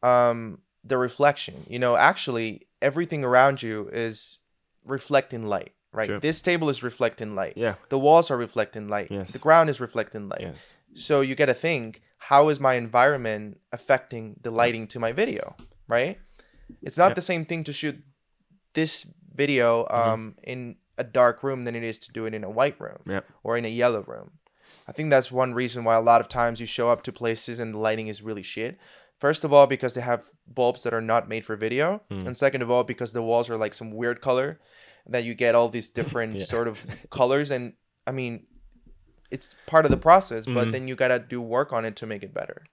um the reflection you know actually everything around you is reflecting light right
True.
this table is reflecting light
yeah.
the walls are reflecting light
Yes.
the ground is reflecting light
Yes.
so you got to think, how is my environment affecting the lighting to my video, right? It's not
Yeah.
the same thing to shoot this video
Mm-hmm.
um, in a dark room than it is to do it in a white room
Yeah.
or in a yellow room. I think that's one reason why a lot of times you show up to places and the lighting is really shit. First of all, because they have bulbs that are not made for video,
Mm.
and second of all, because the walls are like some weird color that you get all these different
Yeah.
sort of colors. And I mean, it's part of the process, but
Mhm.
then you gotta do work on it to make it better.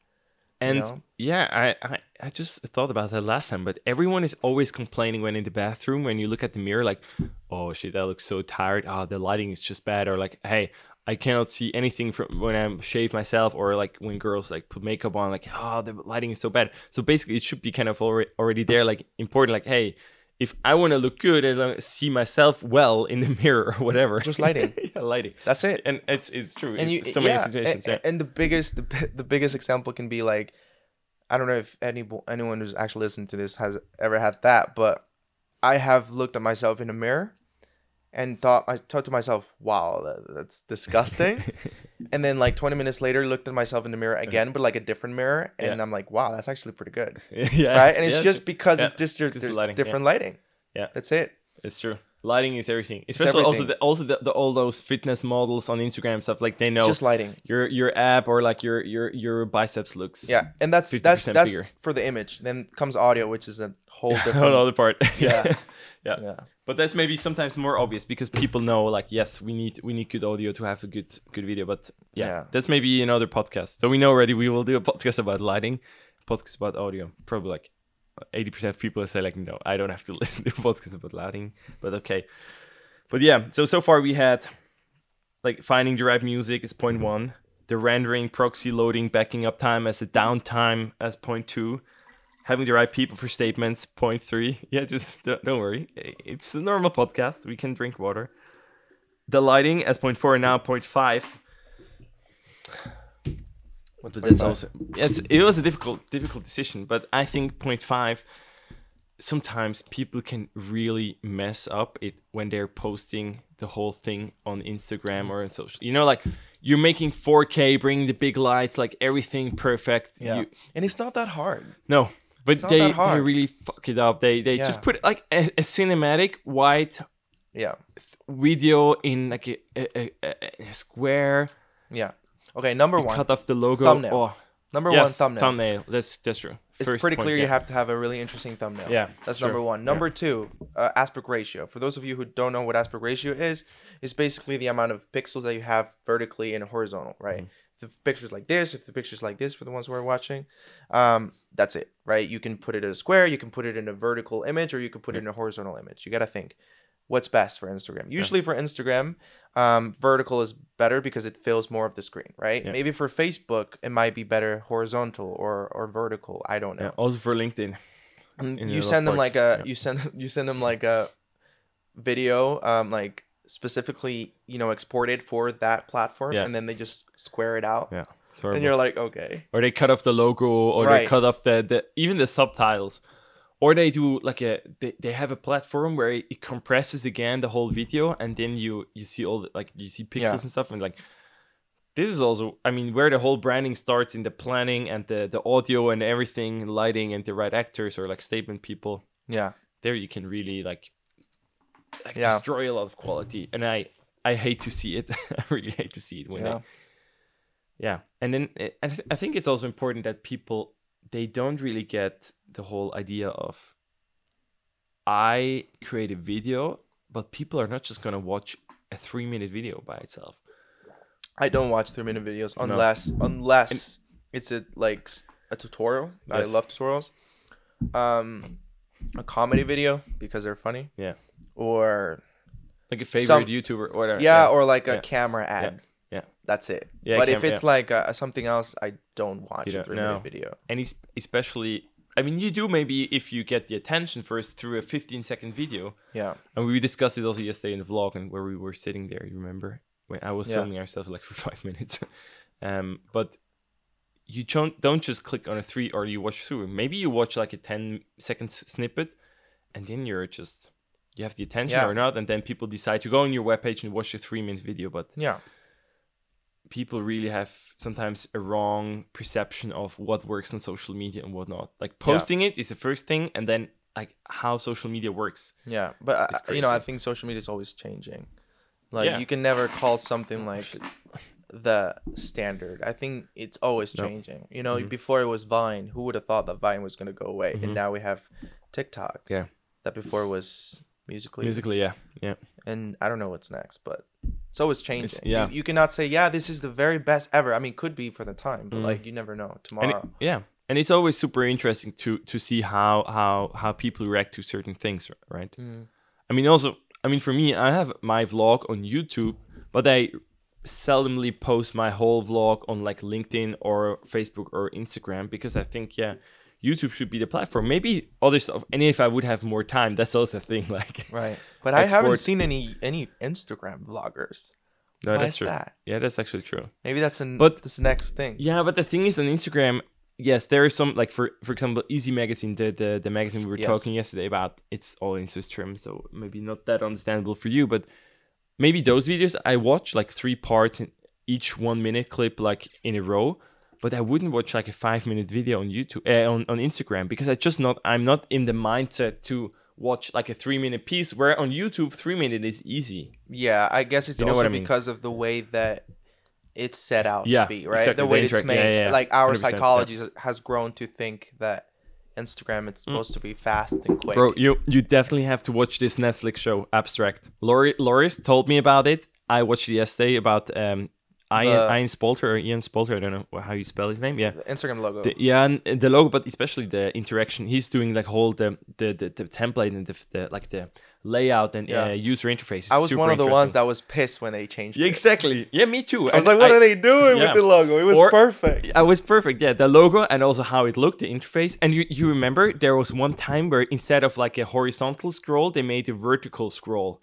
And
know?
yeah, I, I I just thought about that last time, but everyone is always complaining when in the bathroom when you look at the mirror, like, oh shit, that looks so tired. Ah, the lighting is just bad, or like, hey, I cannot see anything from when I shave myself, or like when girls like put makeup on, like, oh, the lighting is so bad. So basically, it should be kind of already already there, like important, like, hey. If I want to look good and see myself well in the mirror or whatever,
Just lighting.
yeah, lighting,
That's it.
and it's it's true.
and you
so
yeah,
many situations.
and,
yeah.
and the biggest the, the biggest example can be like i don't know if any anyone who's actually listened to this has ever had that but i have looked at myself in a mirror and thought i thought to myself wow that, that's disgusting. And then like 20 minutes later looked at myself in the mirror again but like a different mirror and
Yeah.
i'm like wow that's actually pretty good.
Yeah,
right? And it's
yeah,
just because it's just there's,
just
there's
lighting,
different lighting.
Yeah.
that's it.
It's true. Lighting is everything. Especially also the, also the, the all those fitness models on Instagram stuff. Like they know
It's just lighting.
your your ab or like your your your biceps looks.
Yeah, and that's
50%
that's that's
bigger.
for the image. Then comes audio, which is a whole different.
Another part.
Yeah.
yeah.
Yeah.
But that's maybe sometimes more obvious because people know like yes we need we need good audio to have a good good video. But yeah,
Yeah.
that's maybe another podcast. So we know already we will do a podcast about lighting, podcast about audio. Probably like eighty percent of people say like no, I don't have to listen to a podcast about lighting. But okay. But yeah, so so far we had like finding the right music is point one. The rendering, proxy loading, backing up time as a downtime as point two having the right people for statements point three yeah just don't, don't worry it's a normal podcast we can drink water the lighting as point four and now point five but that's also it's, it was a difficult difficult decision but i think point five sometimes people can really mess up it when they're posting the whole thing on instagram or on social you know like you're making 4k bringing the big lights like everything perfect
Yeah,
you,
and it's not that hard.
no, but they they really fuck it up. They they just put like a, a cinematic white
Yeah,
video in like a, a, a, a square,
yeah. Okay, number one.
cut off the logo.
Thumbnail.
Oh,
Number
yes,
one thumbnail.
That's that's true.
It's
First
pretty
point,
clear
yeah.
you have to have a really interesting thumbnail.
Yeah,
that's
sure.
number one. Number two, uh, aspect ratio. For those of you who don't know what aspect ratio is, it's basically the amount of pixels that you have vertically and horizontal, right?
Mm-hmm.
The picture's like this, if the picture's like this for the ones who are watching, um, that's it, right? You can put it in a square, you can put it in a vertical image, or you can put it in a horizontal image. You gotta think what's best for Instagram. Usually for Instagram, um, vertical is better because it fills more of the screen, right?
Yeah.
Maybe for Facebook, it might be better horizontal or or vertical. I don't know.
Yeah, also for LinkedIn.
You
the
send them
parts,
like a
yeah.
you send you send them like a video um like specifically you know exported for that platform
Yeah.
and then they just square it out
Yeah,
and you're like okay
or they cut off the logo, or they cut off the, the even the subtitles, or they do like a they, they have a platform where it compresses again the whole video, and then you you see all the, like you see pixels
Yeah.
and stuff, and like this is also I mean where the whole branding starts in the planning and the the audio and everything, lighting and the right actors or like statement people.
yeah
There you can really like like
Yeah.
destroy a lot of quality, and I I hate to see it. I really hate to see it when
yeah
they yeah and then eh, I th- i think it's also important that people they don't really get the whole idea of i create a video but people are not just gonna watch a three minute video by itself.
I don't watch three minute videos unless unless it's a like a tutorial
Yes.
i love tutorials um a comedy video because they're funny.
Yeah.
Or
like a favorite
Some-
youtuber or whatever
yeah, or like a
yeah,
camera ad.
Yeah
that's it
Yeah,
but if it's
yeah.
like uh, something else i don't watch a
don't
three
know.
minute video
and es- especially i mean you do maybe if you get the attention first through a 15 second video
yeah
And we discussed it also yesterday in the vlog and where we were sitting there, you remember? When I was
Yeah.
filming ourselves like for five minutes. um, but you don't don't just click on a three or you watch through. Maybe you watch like a 10 seconds snippet and then you're just you have the attention
Yeah.
or not, and then people decide to go on your webpage and watch a three minute video. But
yeah
people really have sometimes a wrong perception of what works on social media and what not. Like posting it is the first thing, and then like how social media works.
Yeah, but uh, you know, I think social media is always changing. Like
Yeah.
you can never call something
Oh,
like the standard. I think it's always changing. You know,
Mhm.
before it was Vine. Who would have thought that Vine was gonna go away?
Mhm.
And now we have TikTok.
Yeah.
That before was Musical.ly,
Musical.ly, yeah, yeah.
And I don't know what's next, but it's always changing.
yeah.
You, you cannot say, yeah, this is the very best ever. I mean, could be for the time, but
Mm.
like you never know
and
tomorrow.
it, yeah and it's always super interesting to to see how how how people react to certain things right
Mm.
i mean also i mean for me i have my vlog on youtube but i seldomly post my whole vlog on like linkedin or facebook or instagram because i think yeah youtube should be the platform maybe other stuff and if i would have more time that's also a thing like
Right. But I haven't seen any any Instagram vloggers.
no
Why
that's true
that?
yeah that's actually true
Maybe that's an
But-
this next thing.
Yeah, but the thing is on Instagram, yes, there is some like for for example, Izzy Magazine, the the, the magazine we were
Yes.
talking yesterday about, it's all in Swiss terms, so maybe not that understandable for you, but maybe those videos I watch like three parts in each one minute clip like in a row. But I wouldn't watch like a five minute video on YouTube uh, on, on Instagram because I just not I'm not in the mindset to watch like a three minute piece. Where on YouTube, three minute is easy.
Yeah, I guess it's
You know
also
I mean?
because of the way that it's set out
Yeah,
to be, right?
exactly,
The way
the
it's made.
yeah, yeah.
Like our
100%, yeah.
psychology has- grown to think that Instagram it's supposed to be fast and quick.
Mm. Bro, you you definitely have to watch this Netflix show, Abstract. Lori Loris told me about it. I watched it yesterday about um Ian Ian Spalter or Ian Spalter. I don't know how you spell his name. Yeah.
The Instagram logo.
The, yeah, and the logo, but especially the interaction. He's doing like whole the the, the, the template and the, the like the layout and
Yeah.
uh, user interface.
I was one of the ones that was pissed when they changed
Yeah,
it.
exactly. Yeah, me too.
I was like, what are they doing
yeah.
with the logo? It was
Or-
perfect.
I was perfect. Yeah, the logo and also how it looked, the interface. And you, you remember there was one time where instead of like a horizontal scroll, they made a vertical scroll.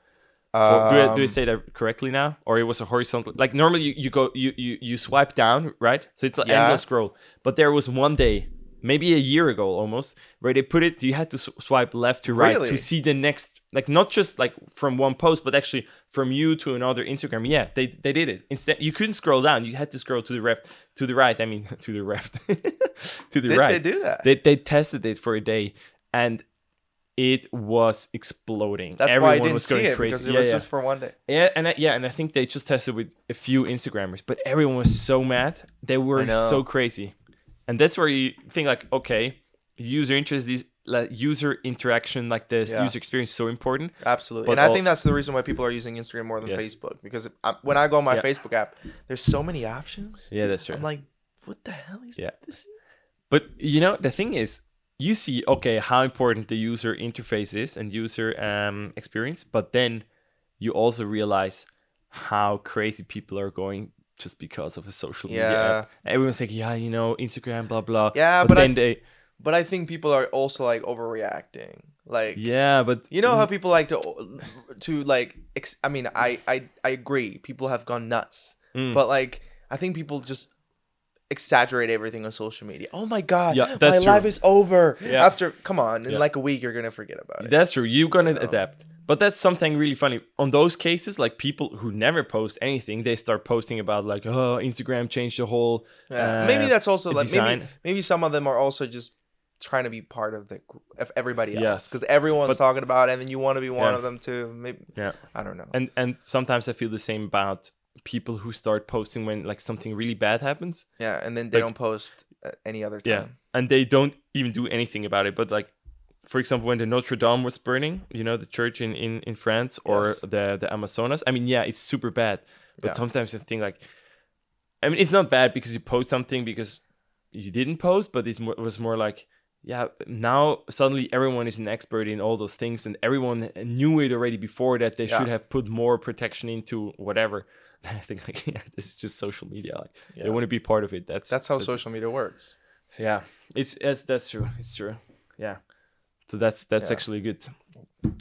For- do, I, do I
Um,
say that correctly now? Or it was a horizontal? Like normally you, you go you, you you swipe down, right? So it's an
Yeah.
endless scroll. But there was one day, maybe a year ago almost, where they put it. You had to swipe left to right
Really?
to see the next, like not just like from one post, but actually from you to another Instagram. Yeah, they they did it. Instead, you couldn't scroll down. You had to scroll to the left, to the right. I mean, to the left, to the
Did
right.
they do that?
They they tested it for a day, and it was exploding.
That's
Everyone
why I didn't
was
see it
crazy.
because it
yeah,
was
yeah.
just for one day.
Yeah, and I, yeah, and I think they just tested with a few Instagrammers, but everyone was so mad. They were so crazy, and that's where you think like, okay, user interest, these like user interaction, like this
Yeah.
user experience, is so important.
Absolutely,
But
and I
all-
think that's the reason why people are using Instagram more than
Yes.
Facebook. Because I, uh, when I go on my
Yeah.
Facebook app, there's so many options.
Yeah, that's true.
I'm like, what the hell is
Yeah.
this?
But you know, the thing is, you see, okay, how important the user interface is and user um, experience, but then you also realize how crazy people are going just because of a social media
Yeah.
app. Everyone's like, yeah, you know, Instagram, blah blah.
Yeah,
but,
but I-
then they,
But I think people are also like overreacting. Like,
yeah, but
you know how people like to to like. Ex- I mean, I I I agree. People have gone nuts,
Mm.
but like, I think people just exaggerate everything on social media. Oh my god,
Yeah,
my
true.
life is over.
Yeah.
After, come on, in
Yeah.
like a week, you're gonna forget about it.
That's true. You're gonna adapt. But that's something really funny. On those cases, like people who never post anything, they start posting about like, oh, Instagram changed the whole.
Yeah.
uh,
maybe that's also like maybe
design.
maybe some of them are also just trying to be part of the of everybody else
Yes.
because everyone's
But-
talking about it and then you want to be one
Yeah.
of them too. Maybe
Yeah.
I don't know.
And and sometimes I feel the same about people who start posting when like something really bad happens.
yeah, and then they
like-
don't post uh, any other time.
Yeah. And they don't even do anything about it. But like for example, when the Notre Dame was burning, you know, the church in, in, in France or
Yes.
the the Amazonas. I mean, yeah, it's super bad. But
Yeah.
sometimes I think like I mean it's not bad because you post something because you didn't post, but it's more, it was more like yeah, now suddenly everyone is an expert in all those things and everyone knew it already before that they
Yeah.
should have put more protection into whatever. I think like yeah, this is just social media. Like they want to be part of it. That's
That's how social media works.
yeah, it's it's that's true. It's true. Yeah. So that's that's
Yeah.
actually good.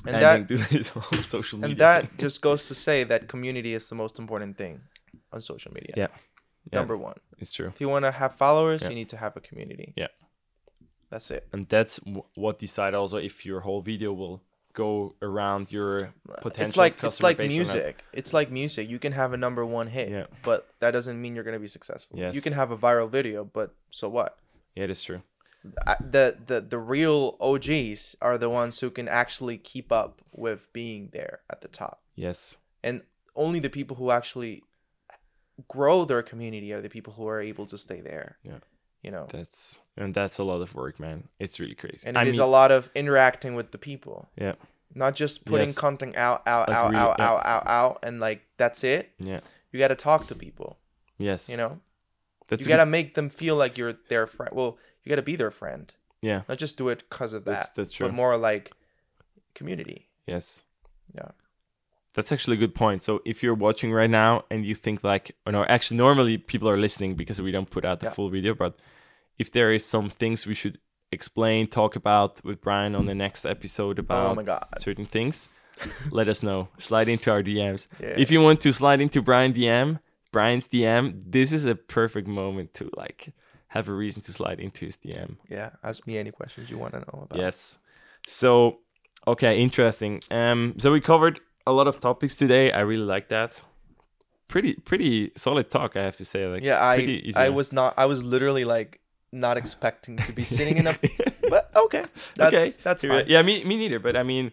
And that
this social media.
and that just goes to say that community is the most important thing on social media.
Yeah. Yeah.
Number one.
It's true,
If you want to have followers,
Yeah.
you need to have a community.
Yeah.
That's it.
and that's w- what decide also if your whole video will go around your potential.
It's like it's like
base or not.
music. It's like music. You can have a number one hit,
Yeah.
but that doesn't mean you're gonna be successful. You can have a viral video, but so what?
Yeah, that's true.
I- the the the real OGs are the ones who can actually keep up with being there at the top,
Yes.
and only the people who actually grow their community are the people who are able to stay there.
Yeah.
you know,
That's and that's a lot of work, man. It's really crazy.
and it
I
is
mean,
a lot of interacting with the people,
yeah,
not just putting
Yes.
content out, out,
Like
out, out,
yeah.
out, out, out, and like that's it.
yeah,
You got to talk to people.
yes.
You know,
that's
you got to
good-
make them feel like you're their friend. Well, you got to be their friend,
yeah,
not just do it because of that.
That's- that's true.
But more like community.
yes.
Yeah.
That's actually a good point. So if you're watching right now and you think like, or no, actually normally people are listening because we don't put out the
Yeah.
full video, but if there is some things we should explain, talk about with Bryan on the next episode about
Oh my God.
certain things, let us know. Slide into our DMs.
Yeah.
If you want to slide into Bryan DM, Bryan's DM, this is a perfect moment to like have a reason to slide into his DM.
Yeah. Ask me any questions you want to know about.
Yes. So, okay, interesting. Um, so we covered a lot of topics today. I really like that. Pretty, pretty solid talk, I have to say. Like,
Yeah. I
easy,
I was not. I was literally like not expecting to be sitting in a. But okay, that's
okay,
that's fine.
Yeah, me me neither. But I mean,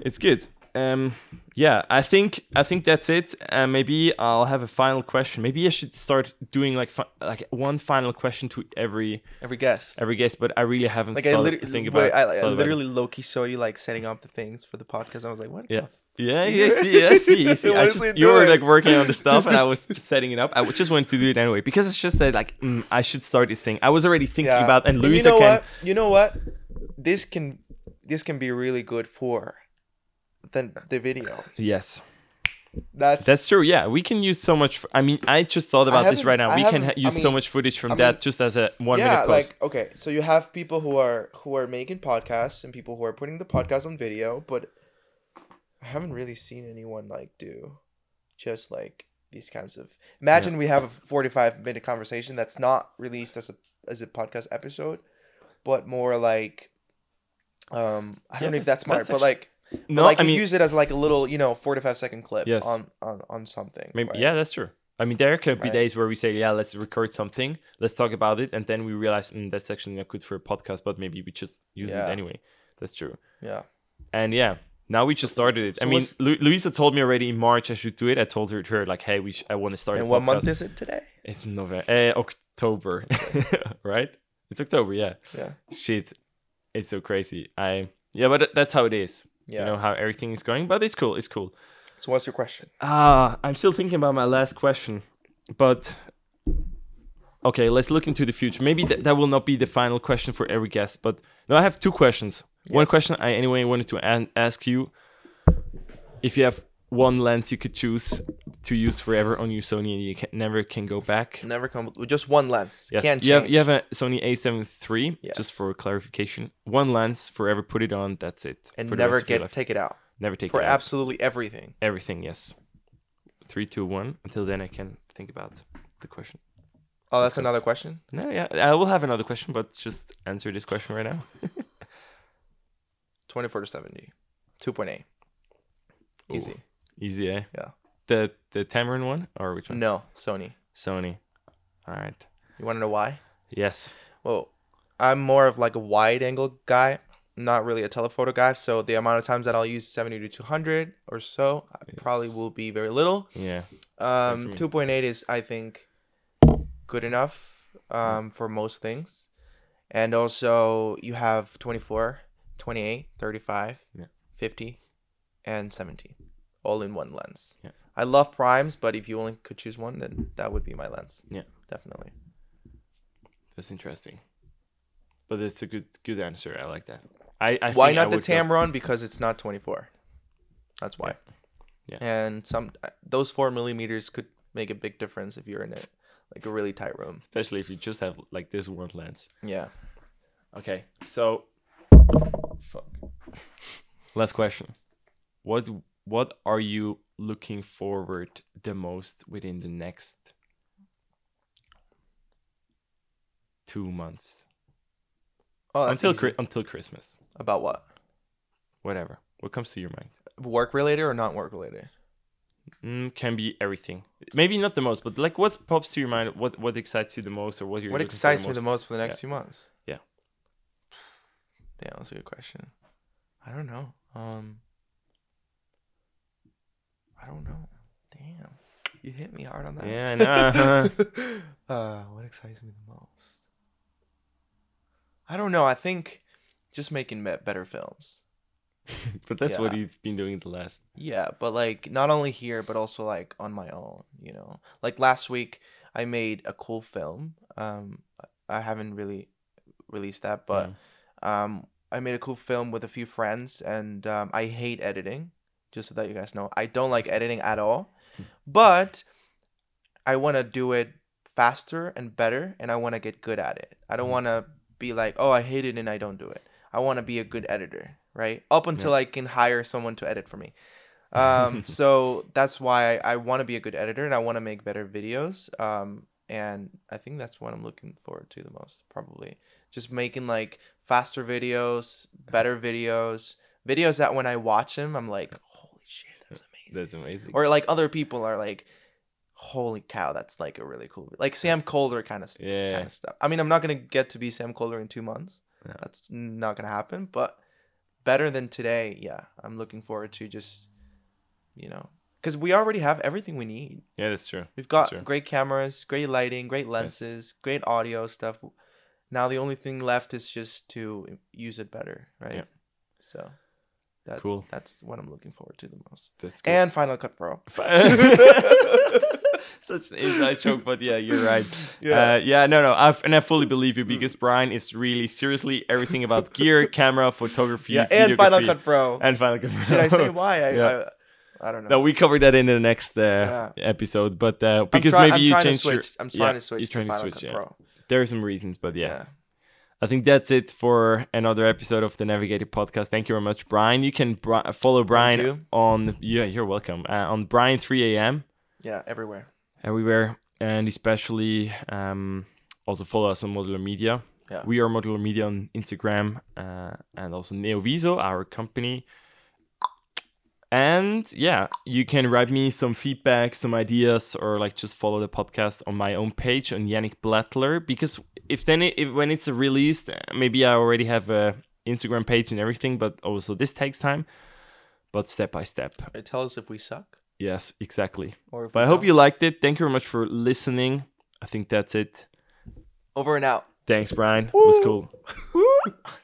it's good. Um, yeah, I think I think that's it. Uh, maybe I'll have a final question. Maybe I should start doing like fi- like one final question to every
Every guest.
every guest. But I really haven't
Like I literally,
think
wait,
about.
I, I
it.
literally Loki saw you like setting up the things for the podcast. I was like, what?
Yeah.
the
Yeah, yeah, see, I see, see. I just, you were like working on the stuff, and I was setting it up. I just wanted to do it anyway because it's just that like mm, I should start this thing. I was already thinking
Yeah.
about, and
you know
can.
what? You know what? This can this can be really good for the the video.
Yes,
That's
that's true. Yeah, we can use so much. I mean, I just thought about this right now.
I
We can ha-
haven't- I
use so much footage from
I
that
mean-
just as a one
yeah,
minute
like
post.
okay, so you have people who are who are making podcasts and people who are putting the podcast on video, but I haven't really seen anyone like do just like these kinds of. Imagine we have a forty-five minute conversation that's not released as a as a podcast episode, but more like, um, I don't
Yeah,
know if
that's-
smart,
that's
but like, but
no,
like
I
you
mean,
use it as like a little, you know, forty-five second clip
Yes.
on on on something.
maybe,
right?
yeah, that's true. I mean, there could be
Right.
days where we say, "Yeah, let's record something, let's talk about it," and then we realize mm, that's actually not good for a podcast, but maybe we just use
Yeah.
it anyway. That's true.
yeah.
And yeah, now we just started it.
So
I mean, Lu- Louisa told me already in March I should do it. I told her, her like, "Hey, we sh- I want to start."
And what
podcast.
month is it today?
It's November, uh, October, right? It's October, yeah.
Yeah.
Shit, it's so crazy. I yeah, but that's how it is.
Yeah.
You know how everything is going, but it's cool. It's cool.
So what's your question?
Ah, I'm still thinking about my last question, but okay, let's look into the future. Maybe th- that will not be the final question for every guest, but no, I have two questions. One question I anyway wanted to an- ask you: if you have one lens you could choose to use forever on your Sony and you can, never can go back.
Never come with just one lens.
Yes,
Can't
you have you have a Sony A7 III.
Yes.
Just for clarification, one lens forever. Put it on. That's it.
and never
rest of your
get take it out
never take
for
it out.
absolutely everything.
everything. Yes. Three, two, one. Until then, I can think about the question.
Oh, that's another question.
No, yeah, I will have another question, but just answer this question right now.
Twenty four to 70. 2.8. Easy.
Easy, eh?
Yeah.
The the Tamron one or which one?
No, Sony.
Sony. All right.
You want to know why?
Yes.
Well, I'm more of like a wide angle guy, not really a telephoto guy. So the amount of times that I'll use 70 to 200 or so I probably will be very little.
Yeah.
Um, 2.8 is, I think, good enough um, for most things. And also, you have 24, 28, 35,
Yeah.
50, and 70, all in one lens.
Yeah.
I love primes, but if you only could choose one, then that would be my lens.
Yeah.
Definitely.
That's interesting. But it's a good good answer. I like that. I, I
why
think I
not the
would go-
Tamron? Because it's not 24. That's why.
Yeah.
And some those four millimeters could make a big difference if you're in a like a really tight room.
especially if you just have like this one lens.
Yeah.
Okay, so fuck. Last question. What what are you looking forward the most within the next two months
Oh,
until. Chri- until Christmas?
about what?
Whatever. What comes to your mind?
Work related or not work related?
Mm, can be everything. Maybe not the most, but like what pops to your mind? What what excites you the most, or what you're
what excites me the most for the next
Yeah.
few months?
Yeah.
Damn, that's a good question. I don't know. Um I don't know. Damn. You hit me hard on that.
Yeah, I know.
uh what excites me the most? I don't know. I think just making better films.
but that's what
Yeah.
you've been doing the last.
Yeah, but like not only here, but also like on my own, you know. Like last week, I made a cool film. Um, I haven't really released that, but
Mm.
um, I made a cool film with a few friends, and um, I hate editing. Just so that you guys know, I don't like editing at all. But I want to do it faster and better, and I want to get good at it. I don't want to be like, oh, I hate it and I don't do it. I want to be a good editor, right? Up until I can hire someone to edit for me. Um, so that's why I, I want to be a good editor and I want to make better videos. Um, and I think that's what I'm looking forward to the most, probably. Just making like faster videos, better videos, videos that when I watch them, I'm like, holy shit, that's amazing.
That's amazing.
Or like other people are like, holy cow, that's like a really cool, like Sam Kolder kind of
Yeah.
kind of stuff. I mean, I'm not gonna get to be Sam Kolder in two months.
Yeah.
That's not gonna happen. But better than today, yeah. I'm looking forward to just, you know, because we already have everything we need.
Yeah, that's true.
We've got
true.
great cameras, great lighting, great lenses, great audio stuff. Now the only thing left is just to use it better, right?
Yeah.
So that,
Cool.
That's what I'm looking forward to the most.
That's cool.
And Final Cut Pro.
Such an inside joke, but yeah, you're right.
Yeah.
Yeah, uh, yeah, no, no, I've, and I fully believe you because Bryan is really seriously everything about gear, camera, photography,
yeah, and Final Cut Pro.
and Final Cut. Pro.
Should I say why? I,
Yeah.
I, I don't know.
No, we covered that in the next uh, episode, but uh, because
try-
maybe
I'm
you changed your.
I'm
yeah,
trying to switch
You're trying
to
to switch.
Cut
Yeah.
Pro.
There are some reasons, but yeah.
Yeah.
I think that's it for another episode of the Navigator podcast. Thank you very much, Bryan. You can bri- follow Bryan
you.
on yeah, you're welcome uh, on Bryan 3 a.m.
Yeah, everywhere.
Everywhere, and especially um, also follow us on Modular Media.
Yeah.
We are Modular Media on Instagram uh, and also Neoviso, our company. And yeah, you can write me some feedback, some ideas, or like just follow the podcast on my own page on Yannick Blättler. Because if then it, if, when it's released, maybe I already have a Instagram page and everything, but also this takes time. But step by step,
Tell us if we suck.
Yes, exactly.
Or
But I hope you liked it. Thank you very much for listening. I think that's it.
Over and out.
Thanks, Bryan. It was
Woo!
cool.